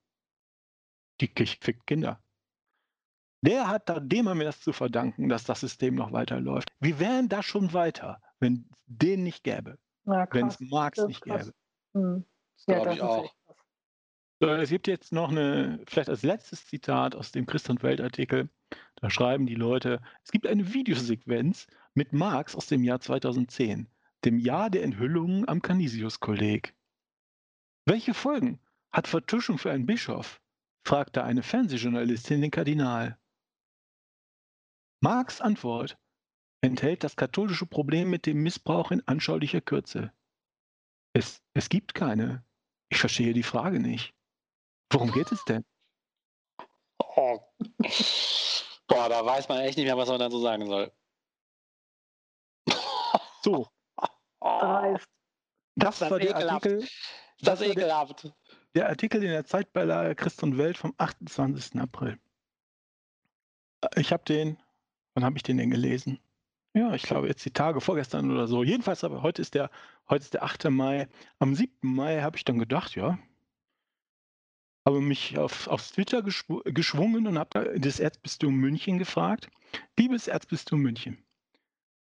die Kirche fickt Kinder. Der hat da, dem haben wir das zu verdanken, dass das System noch weiterläuft. Wir wären da schon weiter, wenn es den nicht gäbe, wenn es. Marx nicht gäbe. Hm. Das Ja, glaube ich auch. So, Es gibt jetzt noch eine, vielleicht als letztes Zitat aus dem Christ und Welt-Artikel. Da schreiben die Leute, es gibt eine Videosequenz mit Marx aus dem Jahr 2010, dem Jahr der Enthüllungen am Canisius-Kolleg. Welche Folgen hat Vertuschung für einen Bischof? fragte eine Fernsehjournalistin den Kardinal. Marx' Antwort enthält das katholische Problem mit dem Missbrauch in anschaulicher Kürze. Es, es gibt keine. Ich verstehe die Frage nicht. Worum geht es denn? Oh. Boah, da weiß man echt nicht mehr, was man dann so sagen soll. So, Oh, Dreist. das, das war der ekelhaft. Artikel, das das der, ekelhaft. der Artikel in der Zeitbeilage Christ und Welt vom 28. April. Ich habe den, wann habe ich den denn gelesen? Ja, ich glaube jetzt die Tage vorgestern oder so. Jedenfalls, aber heute ist der, heute ist der 8. Mai. Am 7. Mai habe ich dann gedacht, ja, habe mich auf, aufs Twitter geschw geschwungen und habe da das Erzbistum München gefragt. Liebes Erzbistum München,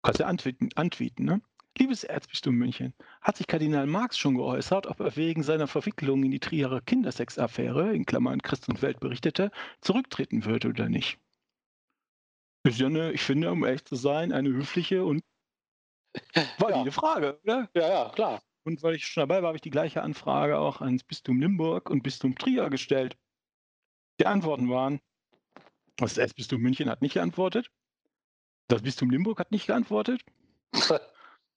kannst du antweeten, antweeten, ne? Liebes Erzbistum München, hat sich Kardinal Marx schon geäußert, ob er wegen seiner Verwicklung in die Trierer Kindersexaffäre, in Klammern Christ und Welt berichtete, zurücktreten würde oder nicht? Ist ja eine, ich finde, um ehrlich zu sein, eine höfliche und valide Ja. Frage, oder? Ja, ja, klar. Und weil ich schon dabei war, habe ich die gleiche Anfrage auch ans Bistum Limburg und Bistum Trier gestellt. Die Antworten waren, das Erzbistum München hat nicht geantwortet, das Bistum Limburg hat nicht geantwortet,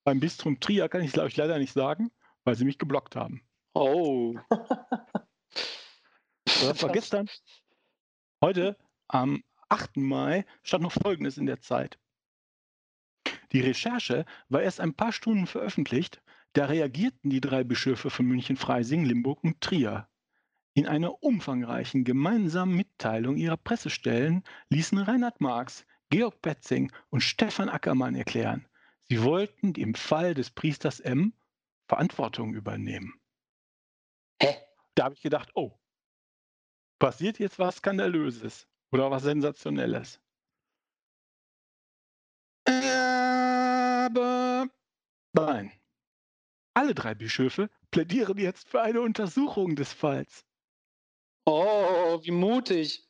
beim Bistum Trier kann ich es, glaube ich, leider nicht sagen, weil sie mich geblockt haben. Oh. Das war gestern. Heute, am 8. Mai, stand noch Folgendes in der Zeit. Die Recherche war erst ein paar Stunden veröffentlicht, da reagierten die drei Bischöfe von München-Freising, Limburg und Trier. In einer umfangreichen gemeinsamen Mitteilung ihrer Pressestellen ließen Reinhard Marx, Georg Betzing und Stefan Ackermann erklären, sie wollten im Fall des Priesters M Verantwortung übernehmen. Hä? Da habe ich gedacht, oh, passiert jetzt was Skandalöses oder was Sensationelles. Aber nein. Alle drei Bischöfe plädieren jetzt für eine Untersuchung des Falls. Oh, wie mutig.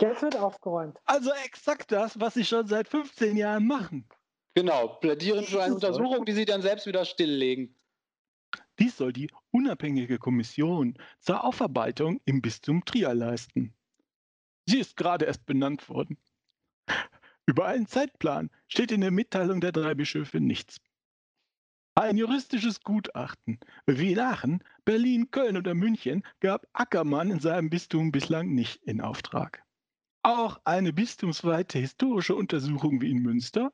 Jetzt wird aufgeräumt. Also exakt das, was sie schon seit 15 Jahren machen. Genau, plädieren für eine Untersuchung, die sie dann selbst wieder stilllegen. Dies soll die unabhängige Kommission zur Aufarbeitung im Bistum Trier leisten. Sie ist gerade erst benannt worden. Über einen Zeitplan steht in der Mitteilung der drei Bischöfe nichts. Ein juristisches Gutachten, wie in Aachen, Berlin, Köln oder München, gab Ackermann in seinem Bistum bislang nicht in Auftrag. Auch eine bistumsweite historische Untersuchung wie in Münster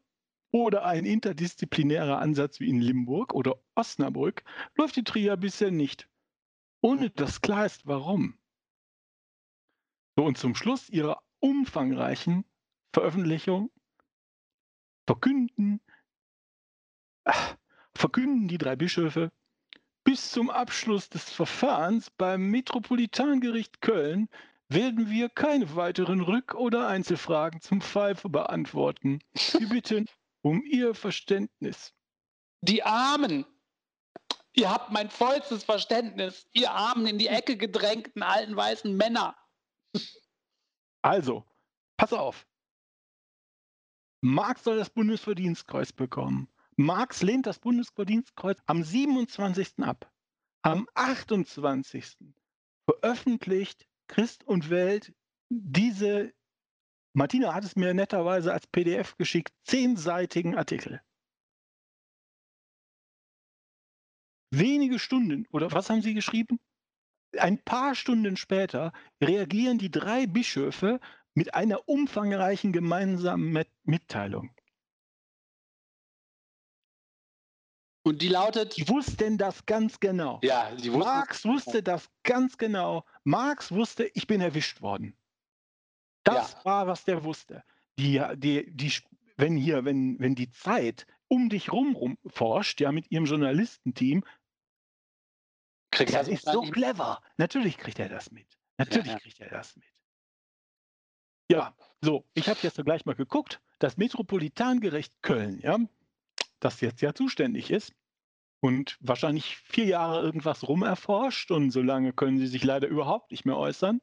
oder ein interdisziplinärer Ansatz wie in Limburg oder Osnabrück läuft die Trier bisher nicht, ohne dass klar ist, warum. So, und zum Schluss ihrer umfangreichen Veröffentlichung verkünden, ah, verkünden die drei Bischöfe, bis zum Abschluss des Verfahrens beim Metropolitangericht Köln werden wir keine weiteren Rück- oder Einzelfragen zum Fall beantworten. Wir bitten um Ihr Verständnis. Die Armen! Ihr habt mein vollstes Verständnis, ihr armen, in die Ecke gedrängten alten weißen Männer. Also, pass auf. Marx soll das Bundesverdienstkreuz bekommen. Marx lehnt das Bundesverdienstkreuz am 27. ab. Am 28. veröffentlicht Christ und Welt diese, Martina hat es mir netterweise als PDF geschickt, zehnseitigen Artikel. Wenige Stunden, oder was haben Sie geschrieben? Ein paar Stunden später reagieren die drei Bischöfe mit einer umfangreichen gemeinsamen Mitteilung. Und die lautet, Die wussten das ganz genau. ja, die wussten, Marx wusste das ganz genau. Marx wusste, ich bin erwischt worden. Das war, was der wusste. Die, die, die, wenn hier, wenn, wenn die Zeit um dich rum, rum forscht, ja, mit ihrem Journalistenteam, kriegst der also ist so clever. Natürlich kriegt er das mit. Natürlich ja. kriegt er das mit. Ja, so, ich habe jetzt so gleich mal geguckt. Das Metropolitangericht Köln, ja, das jetzt ja zuständig ist und wahrscheinlich vier Jahre irgendwas rumerforscht und so lange können sie sich leider überhaupt nicht mehr äußern.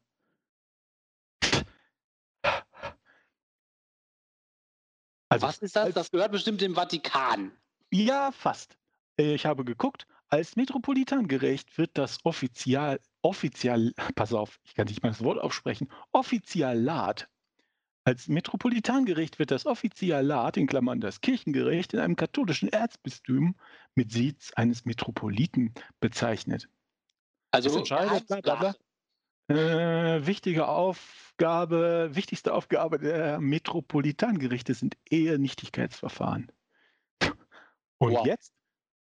Also, Was ist das? Das gehört bestimmt dem Vatikan. Ja, fast. Äh, Ich habe geguckt, als Metropolitangericht wird das offizial, offizial, pass auf, ich kann nicht mal das Wort aussprechen, Offizialat. Als Metropolitangericht wird das Offizialat, in Klammern das Kirchengericht, in einem katholischen Erzbistum mit Sitz eines Metropoliten bezeichnet. Also Das entscheidet, bla, bla, bla. Äh, wichtige Aufgabe, wichtigste Aufgabe der Metropolitangerichte sind Ehenichtigkeitsverfahren. Und Wow. jetzt,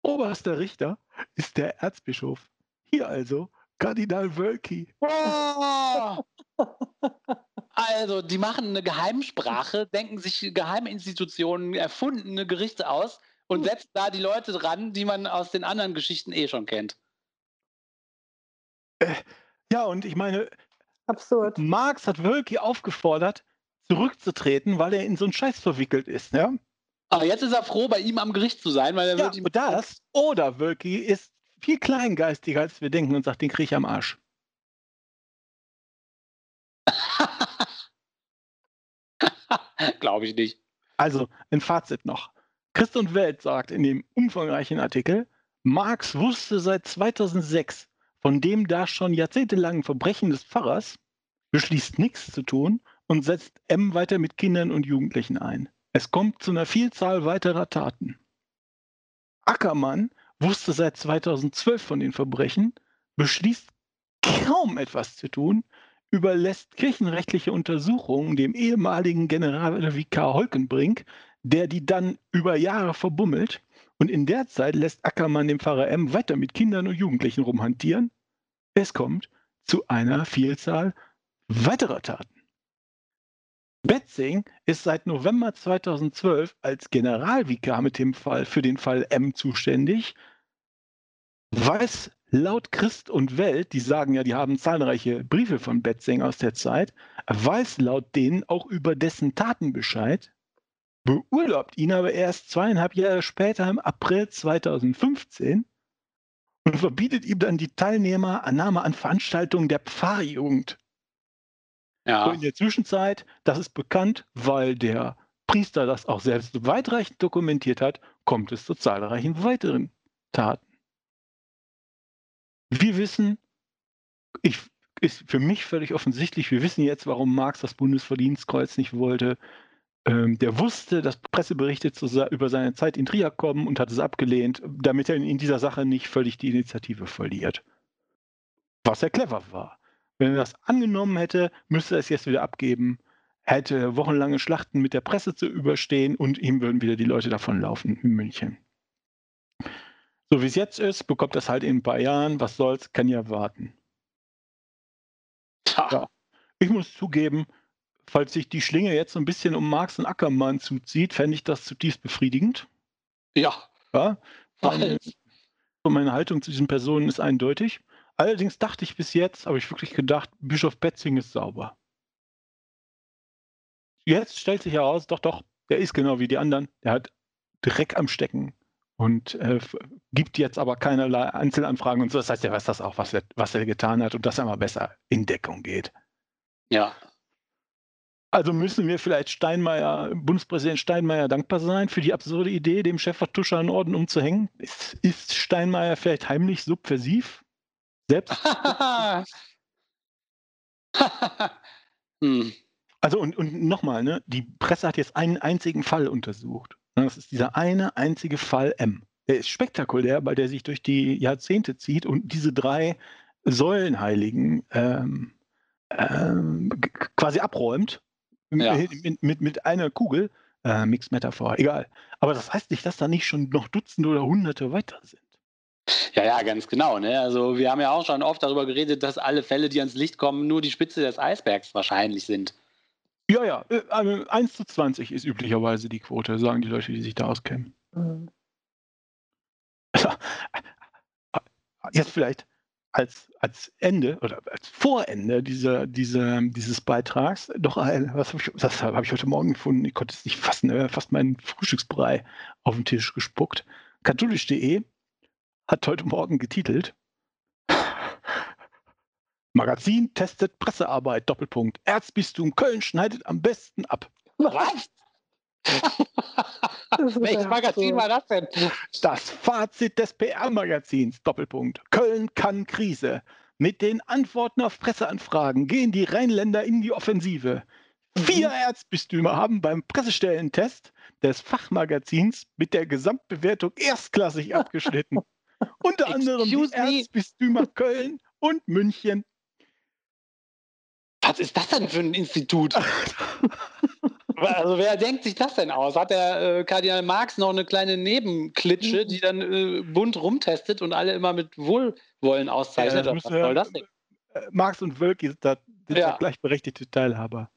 oberster Richter ist der Erzbischof. Hier also Kardinal Wölki. Oh! Also, die machen eine Geheimsprache, denken sich geheime Institutionen, erfundene Gerichte aus und setzen da die Leute dran, die man aus den anderen Geschichten eh schon kennt. Ja, und ich meine, Absurd. Marx hat Wölki aufgefordert, zurückzutreten, weil er in so einen Scheiß verwickelt ist. Ja, Aber jetzt ist er froh, bei ihm am Gericht zu sein, weil er ja wird ihm. das oder Wölki ist viel kleingeistiger, als wir denken und sagt, den krieg ich am Arsch. Glaube ich nicht. Also ein Fazit noch. Christ und Welt sagt in dem umfangreichen Artikel, Marx wusste seit 2006 von dem da schon jahrzehntelangen Verbrechen des Pfarrers, beschließt nichts zu tun und setzt M weiter mit Kindern und Jugendlichen ein. Es kommt zu einer Vielzahl weiterer Taten. Ackermann wusste seit 2012 von den Verbrechen, beschließt kaum etwas zu tun, überlässt kirchenrechtliche Untersuchungen dem ehemaligen Generalvikar Holkenbrink, der die dann über Jahre verbummelt. Und in der Zeit lässt Ackermann den Pfarrer M weiter mit Kindern und Jugendlichen rumhantieren. Es kommt zu einer Vielzahl weiterer Taten. Betzing ist seit November 2012 als Generalvikar mit dem Fall für den Fall M zuständig, weiß laut Christ und Welt, die sagen ja, die haben zahlreiche Briefe von Betzing aus der Zeit, weiß laut denen auch über dessen Taten Bescheid, beurlaubt ihn aber erst zweieinhalb Jahre später im April 2015 und verbietet ihm dann die Teilnehmernahme an Veranstaltungen der Pfarrjugend. Ja. in der Zwischenzeit, das ist bekannt, weil der Priester das auch selbst weitreichend dokumentiert hat, kommt es zu zahlreichen weiteren Taten. Wir wissen, ich, ist für mich völlig offensichtlich, wir wissen jetzt, warum Marx das Bundesverdienstkreuz nicht wollte. Ähm, der wusste, dass Presseberichte zu, über seine Zeit in Trier kommen und hat es abgelehnt, damit er in dieser Sache nicht völlig die Initiative verliert. Was er clever war. Wenn er das angenommen hätte, müsste er es jetzt wieder abgeben, hätte wochenlange Schlachten mit der Presse zu überstehen und ihm würden wieder die Leute davonlaufen in München. So wie es jetzt ist, bekommt das halt in ein paar Jahren. Was soll's, kann ja warten. Ja. Ich muss zugeben, falls sich die Schlinge jetzt so ein bisschen um Marx und Ackermann zuzieht, fände ich das zutiefst befriedigend. Ja. ja meine, meine Haltung zu diesen Personen ist eindeutig. Allerdings dachte ich bis jetzt, habe ich wirklich gedacht, Bischof Betzing ist sauber. Jetzt stellt sich heraus, doch, doch, der ist genau wie die anderen. Der hat Dreck am Stecken und äh, gibt jetzt aber keinerlei Einzelanfragen und so. Das heißt, er weiß das auch, was er, was er getan hat und dass er mal besser in Deckung geht. Ja. Also müssen wir vielleicht Steinmeier, Bundespräsident Steinmeier dankbar sein für die absurde Idee, dem Chefvertuscher einen Orden umzuhängen. Ist, ist Steinmeier vielleicht heimlich subversiv? Selbst? hm. Also und, und nochmal, ne, die Presse hat jetzt einen einzigen Fall untersucht. Ne, das ist dieser eine einzige Fall M. Der ist spektakulär, weil der sich durch die Jahrzehnte zieht und diese drei Säulenheiligen ähm, ähm, quasi abräumt ja. mit, mit, mit, einer Kugel. Äh, Mixed Metaphor, egal. Aber das heißt nicht, dass da nicht schon noch Dutzende oder Hunderte weiter sind. Ja, ja, ganz genau. Ne? Also wir haben ja auch schon oft darüber geredet, dass alle Fälle, die ans Licht kommen, nur die Spitze des Eisbergs wahrscheinlich sind. Ja, ja. Äh, also 1 zu 20 ist üblicherweise die Quote, sagen die Leute, die sich da auskennen. Mhm. Jetzt vielleicht als, als Ende oder als Vorende dieser, dieser, dieses Beitrags noch ein, was habe ich, das habe ich heute Morgen gefunden, ich konnte es nicht fassen, er fast meinen Frühstücksbrei auf den Tisch gespuckt. Katholisch.de hat heute Morgen getitelt, Magazin testet Pressearbeit, Doppelpunkt. Erzbistum Köln schneidet am besten ab. Was? Welches Magazin war das denn? Das Fazit des PR-Magazins, Doppelpunkt. Köln kann Krise. Mit den Antworten auf Presseanfragen gehen die Rheinländer in die Offensive. Vier mhm. Erzbistümer haben beim Pressestellentest des Fachmagazins mit der Gesamtbewertung erstklassig abgeschnitten. Unter anderem die Erzbistümer Köln und München was ist das denn für ein Institut? also wer denkt sich das denn aus? Hat der äh, Kardinal Marx noch eine kleine Nebenklitsche, die dann äh, bunt rumtestet und alle immer mit Wohlwollen auszeichnet? Ja, was soll das denn? Äh, Marx und Wölki sind da, sind ja. gleichberechtigte Teilhaber.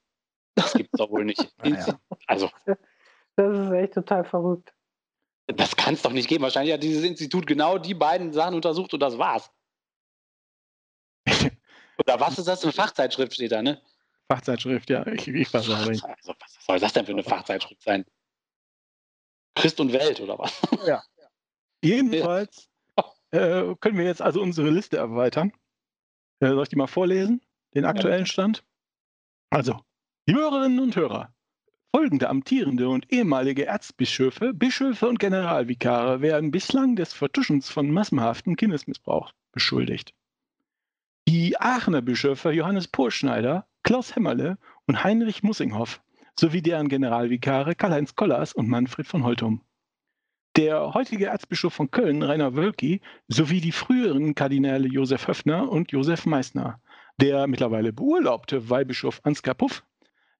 Das gibt es doch wohl nicht. ja. Also. Das ist echt total verrückt. Das kann es doch nicht geben. Wahrscheinlich hat dieses Institut genau die beiden Sachen untersucht und das war's. Oder was ist das? Eine Fachzeitschrift steht da, ne? Fachzeitschrift, ja. Ich, ich weiß auch nicht. Also, was soll das denn für eine Fachzeitschrift sein? Christ und Welt oder was? Ja. Jedenfalls äh, können wir jetzt also unsere Liste erweitern. Äh, soll ich die mal vorlesen? Den aktuellen Stand? Also, liebe Hörerinnen und Hörer, folgende amtierende und ehemalige Erzbischöfe, Bischöfe und Generalvikare werden bislang des Vertuschens von massenhaften Kindesmissbrauch beschuldigt. Die Aachener Bischöfe Johannes Pohlschneider, Klaus Hämmerle und Heinrich Mussinghoff sowie deren Generalvikare Karl-Heinz Kollars und Manfred von Holtum. Der heutige Erzbischof von Köln, Rainer Wölki, sowie die früheren Kardinäle Josef Höffner und Josef Meissner, der mittlerweile beurlaubte Weihbischof Ansgar Puff,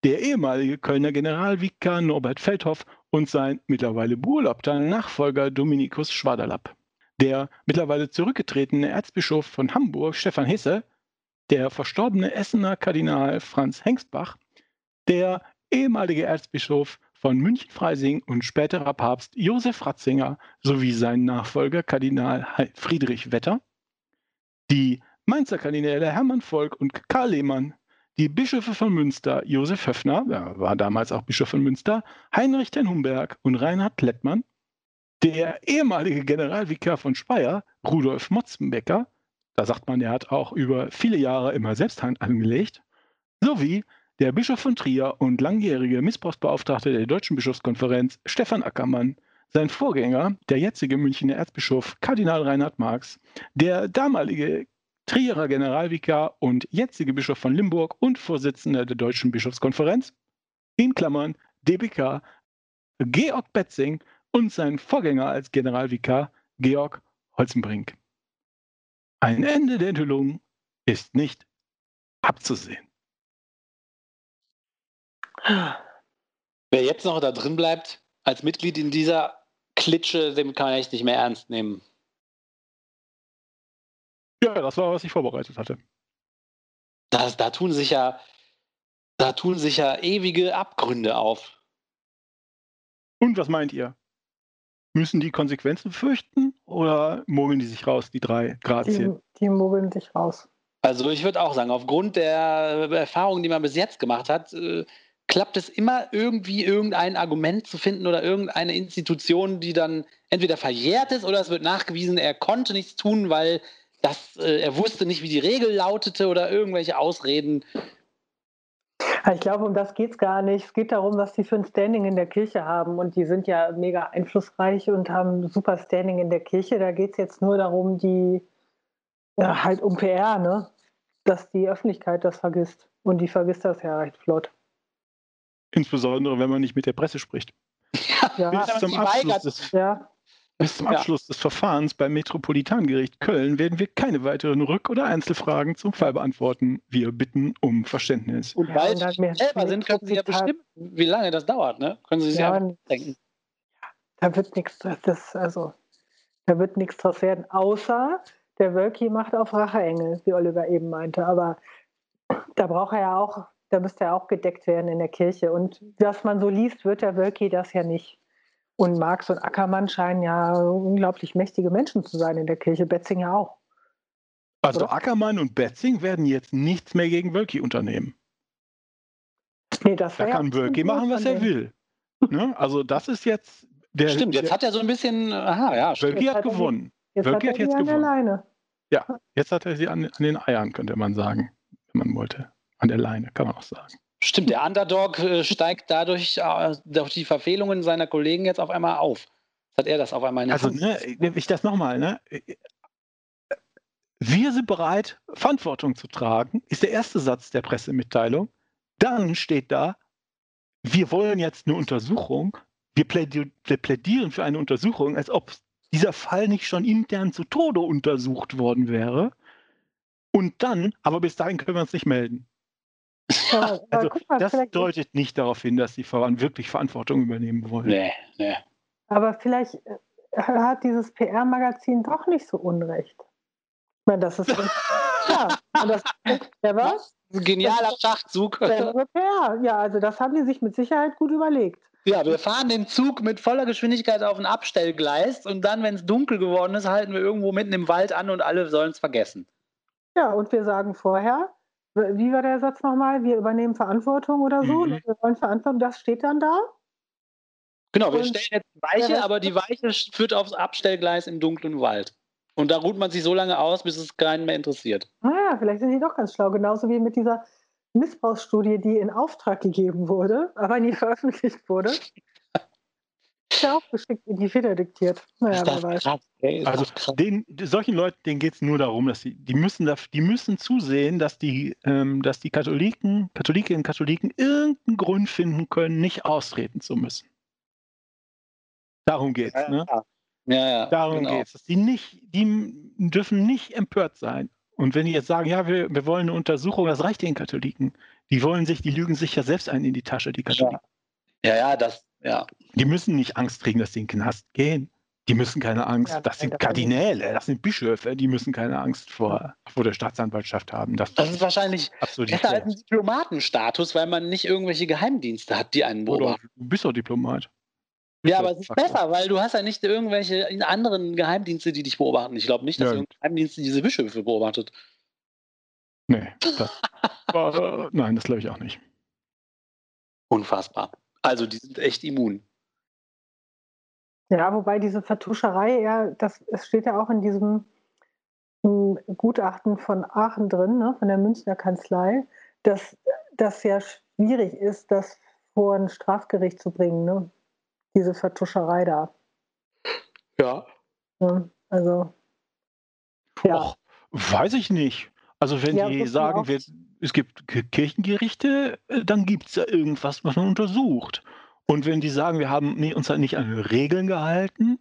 der ehemalige Kölner Generalvikar Norbert Feldhoff und sein mittlerweile beurlaubter Nachfolger Dominikus Schwaderlapp. Der mittlerweile zurückgetretene Erzbischof von Hamburg, Stefan Hesse, der verstorbene Essener Kardinal Franz Hengstbach, der ehemalige Erzbischof von München-Freising und späterer Papst Josef Ratzinger sowie sein Nachfolger Kardinal Friedrich Wetter, die Mainzer Kardinäle Hermann Volk und Karl Lehmann, die Bischöfe von Münster Josef Höffner, der war damals auch Bischof von Münster, Heinrich ten Humberg und Reinhard Lettmann, der ehemalige Generalvikar von Speyer, Rudolf Motzenbecker, da sagt man, er hat auch über viele Jahre immer Selbsthand angelegt, sowie der Bischof von Trier und langjährige Missbrauchsbeauftragte der Deutschen Bischofskonferenz, Stefan Ackermann, sein Vorgänger, der jetzige Münchner Erzbischof Kardinal Reinhard Marx, der damalige Trierer Generalvikar und jetzige Bischof von Limburg und Vorsitzender der Deutschen Bischofskonferenz, in Klammern DBK, Georg Betzing und sein Vorgänger als Generalvikar, Georg Holzenbrink. Ein Ende der Enthüllung ist nicht abzusehen. Wer jetzt noch da drin bleibt, als Mitglied in dieser Klitsche, den kann echt nicht mehr ernst nehmen. Ja, das war, was ich vorbereitet hatte. Das, da tun sich ja, da tun sich ja ewige Abgründe auf. Und was meint ihr? Müssen die Konsequenzen fürchten oder mogeln die sich raus, die drei Grazien? Die, die mogeln sich raus. Also ich würde auch sagen, aufgrund der Erfahrungen, die man bis jetzt gemacht hat, äh, klappt es immer irgendwie irgendein Argument zu finden oder irgendeine Institution, die dann entweder verjährt ist oder es wird nachgewiesen, er konnte nichts tun, weil das, äh, er wusste nicht, wie die Regel lautete oder irgendwelche Ausreden. Ich glaube, um das geht es gar nicht. Es geht darum, was die für ein Standing in der Kirche haben. Und die sind ja mega einflussreich und haben super Standing in der Kirche. Da geht es jetzt nur darum, die ja, halt um PR, ne? Dass die Öffentlichkeit das vergisst. Und die vergisst das ja recht flott. Insbesondere, wenn man nicht mit der Presse spricht. Ja, Bis zum Abschluss des, ja. Bis zum Abschluss des Verfahrens beim Metropolitangericht Köln werden wir keine weiteren Rück- oder Einzelfragen zum Fall beantworten. Wir bitten um Verständnis. Und Ja, weil dann Sie mehr- selber sind, können Sie ja bestimmen, wie lange das dauert. Ne? Können Sie sich Ja, ja denken. Da wird nichts, das, also, da wird nichts draus werden, außer der Wölki macht auf Racheengel, wie Oliver eben meinte. Aber da braucht er ja auch, da müsste er auch gedeckt werden in der Kirche. Und was man so liest, wird der Wölki das ja nicht. Und Marx und Ackermann scheinen ja unglaublich mächtige Menschen zu sein in der Kirche, Betzing ja auch. Also Oder? Ackermann und Betzing werden jetzt nichts mehr gegen Wölki unternehmen. Nee, das Da ja kann Wölki machen, was er will. Ne? Also das ist jetzt der. Stimmt, jetzt der, hat er so ein bisschen, aha, ja. Wölki hat gewonnen. Jetzt Wölki hat er jetzt die an der gewonnen. Leine. Jetzt hat er sie an, an den Eiern, könnte man sagen, wenn man wollte. An der Leine, kann man auch sagen. Stimmt, der Underdog äh, steigt dadurch äh, durch die Verfehlungen seiner Kollegen jetzt auf einmal auf. Hat er das auf einmal in der Also, ne, ich das nochmal, ne? Wir sind bereit, Verantwortung zu tragen, ist der erste Satz der Pressemitteilung. Dann steht da, wir wollen jetzt eine Untersuchung. Wir plädieren für eine Untersuchung, als ob dieser Fall nicht schon intern zu Tode untersucht worden wäre. Und dann, aber bis dahin können wir uns nicht melden. Ja, Also guck mal, das deutet nicht darauf hin, dass die Veran wirklich Verantwortung übernehmen wollen. Nee, nee. Aber vielleicht äh, hat dieses PR-Magazin doch nicht so unrecht. Ich meine, das ist ja, und das der was? Genialer Schachzug. PR. Ja, also das haben die sich mit Sicherheit gut überlegt. Ja, wir fahren den Zug mit voller Geschwindigkeit auf ein Abstellgleis und dann, wenn es dunkel geworden ist, halten wir irgendwo mitten im Wald an und alle sollen es vergessen. Ja, und wir sagen vorher, wie war der Satz nochmal? Wir übernehmen Verantwortung oder so. Mhm. Wir wollen Verantwortung, das steht dann da. Genau, wir Und stellen jetzt Weiche, aber die Weiche führt aufs Abstellgleis im dunklen Wald. Und da ruht man sich so lange aus, bis es keinen mehr interessiert. Naja, vielleicht sind die doch ganz schlau. Genauso wie mit dieser Missbrauchsstudie, die in Auftrag gegeben wurde, aber nie veröffentlicht wurde. Ist ja auch geschickt in die Feder diktiert. Naja, ist wer weiß. krass, ey, ist Also den, solchen Leuten, denen geht es nur darum, dass sie, die müssen, da, die müssen zusehen, dass die, ähm, dass die Katholiken, Katholikinnen und Katholiken irgendeinen Grund finden können, nicht austreten zu müssen. Darum geht's, ne? ja. ja, ja, Darum genau. geht's. Dass die nicht, die dürfen nicht empört sein. Und wenn die jetzt sagen, ja, wir, wir wollen eine Untersuchung, das reicht den Katholiken. Die wollen sich, die lügen sich ja selbst ein in die Tasche, die Katholiken. Ja, ja, das, ja. Die müssen nicht Angst kriegen, dass sie in den Knast gehen. Die müssen keine Angst. Ja, das sind. Kardinäle, das sind Bischöfe, die müssen keine Angst vor, vor der Staatsanwaltschaft haben. Das, Das ist wahrscheinlich absolut besser als ein Diplomatenstatus, weil man nicht irgendwelche Geheimdienste hat, die einen Oder beobachten. du bist doch Diplomat. Ja, aber es ist Faktor. besser, weil du hast ja nicht irgendwelche anderen Geheimdienste, die dich beobachten. Ich glaube nicht, dass Ja. irgendein Geheimdienst diese Bischöfe beobachtet. Nee, das, war, nein, das glaube ich auch nicht. Unfassbar. Also die sind echt immun. Ja, wobei diese Vertuscherei, ja, das es steht ja auch in diesem mm, Gutachten von Aachen drin, ne, von der Münchner Kanzlei, dass das ja schwierig ist, das vor ein Strafgericht zu bringen, ne? diese Vertuscherei da. Ja. Ne? Also, ja. Och, weiß ich nicht. Also wenn Ja, die sagen, wir, es gibt Ki- Kirchengerichte, äh, dann gibt es da irgendwas, was man untersucht. Und wenn die sagen, wir haben nee, uns halt nicht an Regeln gehalten,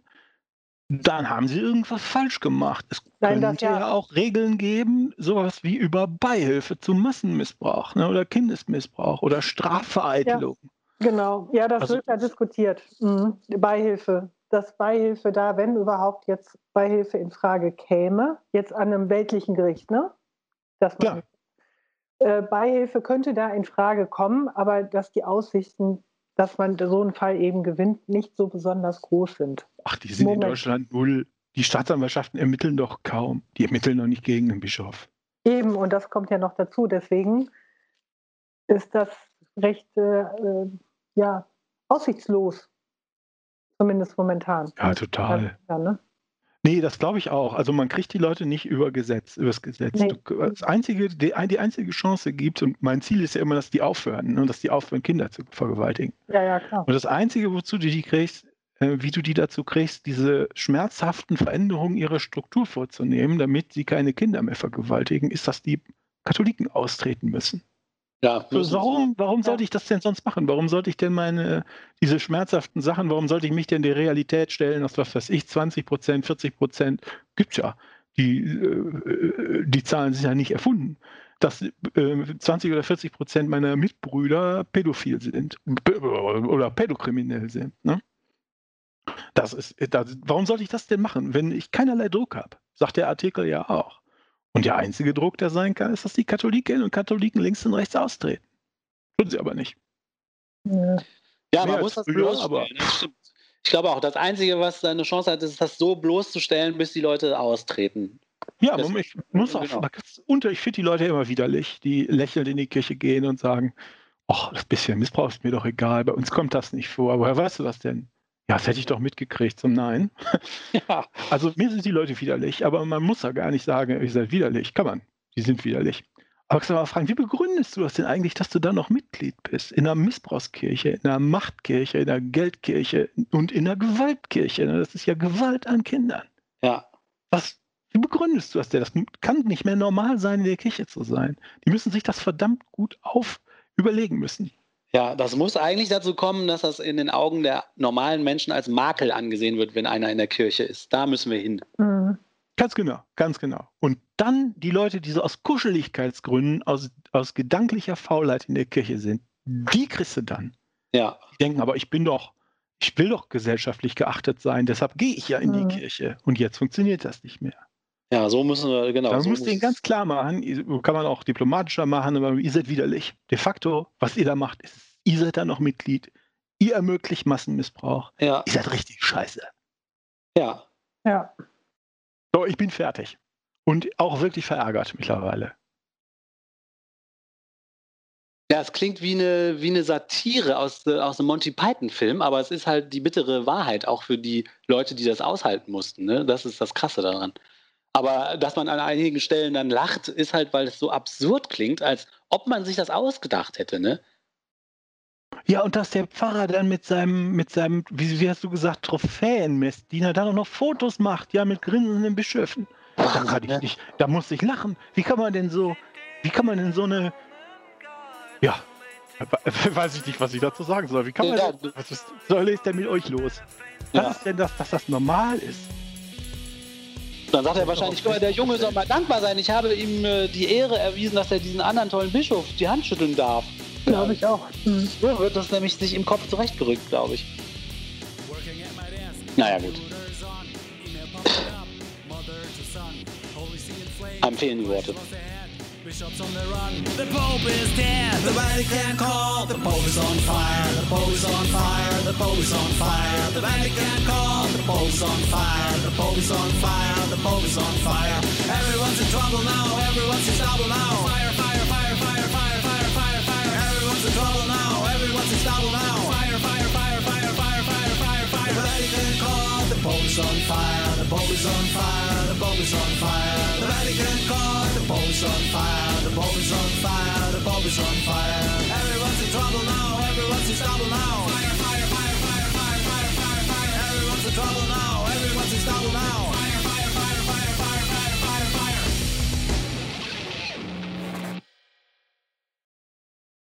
dann haben sie irgendwas falsch gemacht. Es Nein, könnte ja. ja. auch Regeln geben, sowas wie über Beihilfe zum Massenmissbrauch ne, oder Kindesmissbrauch oder Strafvereitelung. Genau, ja, das Also- wird ja diskutiert. Mhm. Beihilfe. Dass Beihilfe da, wenn überhaupt jetzt Beihilfe in Frage käme, jetzt an einem weltlichen Gericht, ne? Dass man, äh, Beihilfe könnte da in Frage kommen, aber dass die Aussichten, dass man so einen Fall eben gewinnt, nicht so besonders groß sind. Ach, die sind Moment. in Deutschland null. Die Staatsanwaltschaften ermitteln doch kaum. Die ermitteln doch nicht gegen den Bischof. Eben, und das kommt ja noch dazu. Deswegen ist das recht äh, äh, ja, aussichtslos. Zumindest momentan. Ja, total. Ja, ne? Nee, das glaube ich auch. Also man kriegt die Leute nicht über Gesetz, übers Gesetz. Nee. Du, das einzige, die, die einzige Chance gibt, und mein Ziel ist ja immer, dass die aufhören, ne, dass die aufhören, Kinder zu vergewaltigen. ja, ja, klar. Und das Einzige, wozu du die kriegst, äh, wie du die dazu kriegst, diese schmerzhaften Veränderungen ihrer Struktur vorzunehmen, damit sie keine Kinder mehr vergewaltigen, ist, dass die Katholiken austreten müssen. Ja, warum, warum sollte ich das denn sonst machen? Warum sollte ich denn meine, diese schmerzhaften Sachen, warum sollte ich mich denn der Realität stellen, aus was weiß ich, 20 Prozent, 40 Prozent, gibt's ja. Die, äh, die Zahlen sind ja nicht erfunden. Dass äh, 20 oder 40 Prozent meiner Mitbrüder pädophil sind oder pädokriminell sind. Ne? Das ist, das, warum sollte ich das denn machen, wenn ich keinerlei Druck habe? Sagt der Artikel ja auch. Und der einzige Druck, der sein kann, ist, dass die Katholikinnen und Katholiken links und rechts austreten. Tun sie aber nicht. Ja. Ja, man muss das früher, bloßstellen. aber- das stimmt. Ich glaube auch, das Einzige, was seine Chance hat, ist, das so bloßzustellen, bis die Leute austreten. Ja, Das- man, ich muss auch, genau. unter, ich finde die Leute immer widerlich, die lächelnd in die Kirche gehen und sagen, ach, das bisschen Missbrauch ist mir doch egal, bei uns kommt das nicht vor. Woher weißt du das denn? Ja, das hätte ich doch mitgekriegt. Zum Nein. Ja. Also mir sind die Leute widerlich, aber man muss ja gar nicht sagen, ihr seid widerlich. Kann man. Die sind widerlich. Aber ich soll mal fragen, wie begründest du das denn eigentlich, dass du da noch Mitglied bist? In einer Missbrauchskirche, in einer Machtkirche, in einer Geldkirche und in einer Gewaltkirche. ne? Das ist ja Gewalt an Kindern. Ja. Was, wie begründest du das denn? Das kann nicht mehr normal sein, in der Kirche zu sein. Die müssen sich das verdammt gut auf überlegen müssen. Ja, das muss eigentlich dazu kommen, dass das in den Augen der normalen Menschen als Makel angesehen wird, wenn einer in der Kirche ist. Da müssen wir hin. Mhm. Ganz genau, ganz genau. Und dann die Leute, die so aus Kuscheligkeitsgründen, aus, aus gedanklicher Faulheit in der Kirche sind, die kriegst du dann. Ja. Die denken, aber ich bin doch, ich will doch gesellschaftlich geachtet sein, deshalb gehe ich ja in Mhm. die Kirche. Und jetzt funktioniert das nicht mehr. Ja, so müssen wir, genau. Da so muss denen es- ganz klar machen, kann man auch diplomatischer machen, aber ihr seid widerlich. De facto, was ihr da macht, ist, ihr seid da noch Mitglied. Ihr ermöglicht Massenmissbrauch. Ja, Ihr seid richtig scheiße. ja. Ja. So, ich bin fertig. Und auch wirklich verärgert mittlerweile. Ja, es klingt wie eine, wie eine Satire aus, äh, aus einem Monty Python-Film, aber es ist halt die bittere Wahrheit auch für die Leute, die das aushalten mussten. Ne? Das ist das Krasse daran. Aber dass man an einigen Stellen dann lacht, ist halt, weil es so absurd klingt, als ob man sich das ausgedacht hätte. Ne? Ja, und dass der Pfarrer dann mit seinem, mit seinem, wie, wie hast du gesagt, Trophäenmessdiener dann auch noch Fotos macht, ja, mit grinsenden Bischöfen. Da kann Wahnsinn, ich ne? nicht, da muss ich lachen. Wie kann man denn so, wie kann man denn so eine, ja, weiß ich nicht, was ich dazu sagen soll. Wie kann man, Ja, denn, was ist, soll ist denn mit euch los? Was Ja. ist denn das, dass das normal ist? Dann sagt er wahrscheinlich, guck mal, der Junge soll mal dankbar sein. Ich habe ihm äh, die Ehre erwiesen, dass er diesen anderen tollen Bischof die Hand schütteln darf. Glaube ich auch. Mhm. So wird das nämlich sich im Kopf zurechtgerückt, glaube ich. Naja, gut. Einem fehlen die Worte. Bishops on the run. The Pope is dead. The Vatican call. The Pope is on fire. The Pope is on fire. The Pope is on fire. The Vatican call. The Pope is on fire. The Pope is on fire. The Pope is on fire. Everyone's in trouble now. Everyone's in trouble now. Fire, fire, fire, fire, fire, fire, fire, fire. Everyone's in trouble now. Everyone's in trouble now. The Pope is on fire, the Pope is on fire, the Pope is on fire. The Vatican caught, the Pope is on fire, the Pope is on fire, the Pope is on fire. Everyone's in trouble now, everyone's in trouble now. Fire, fire, fire, fire, fire, fire, fire, fire. Everyone's in trouble now, everyone's in trouble now.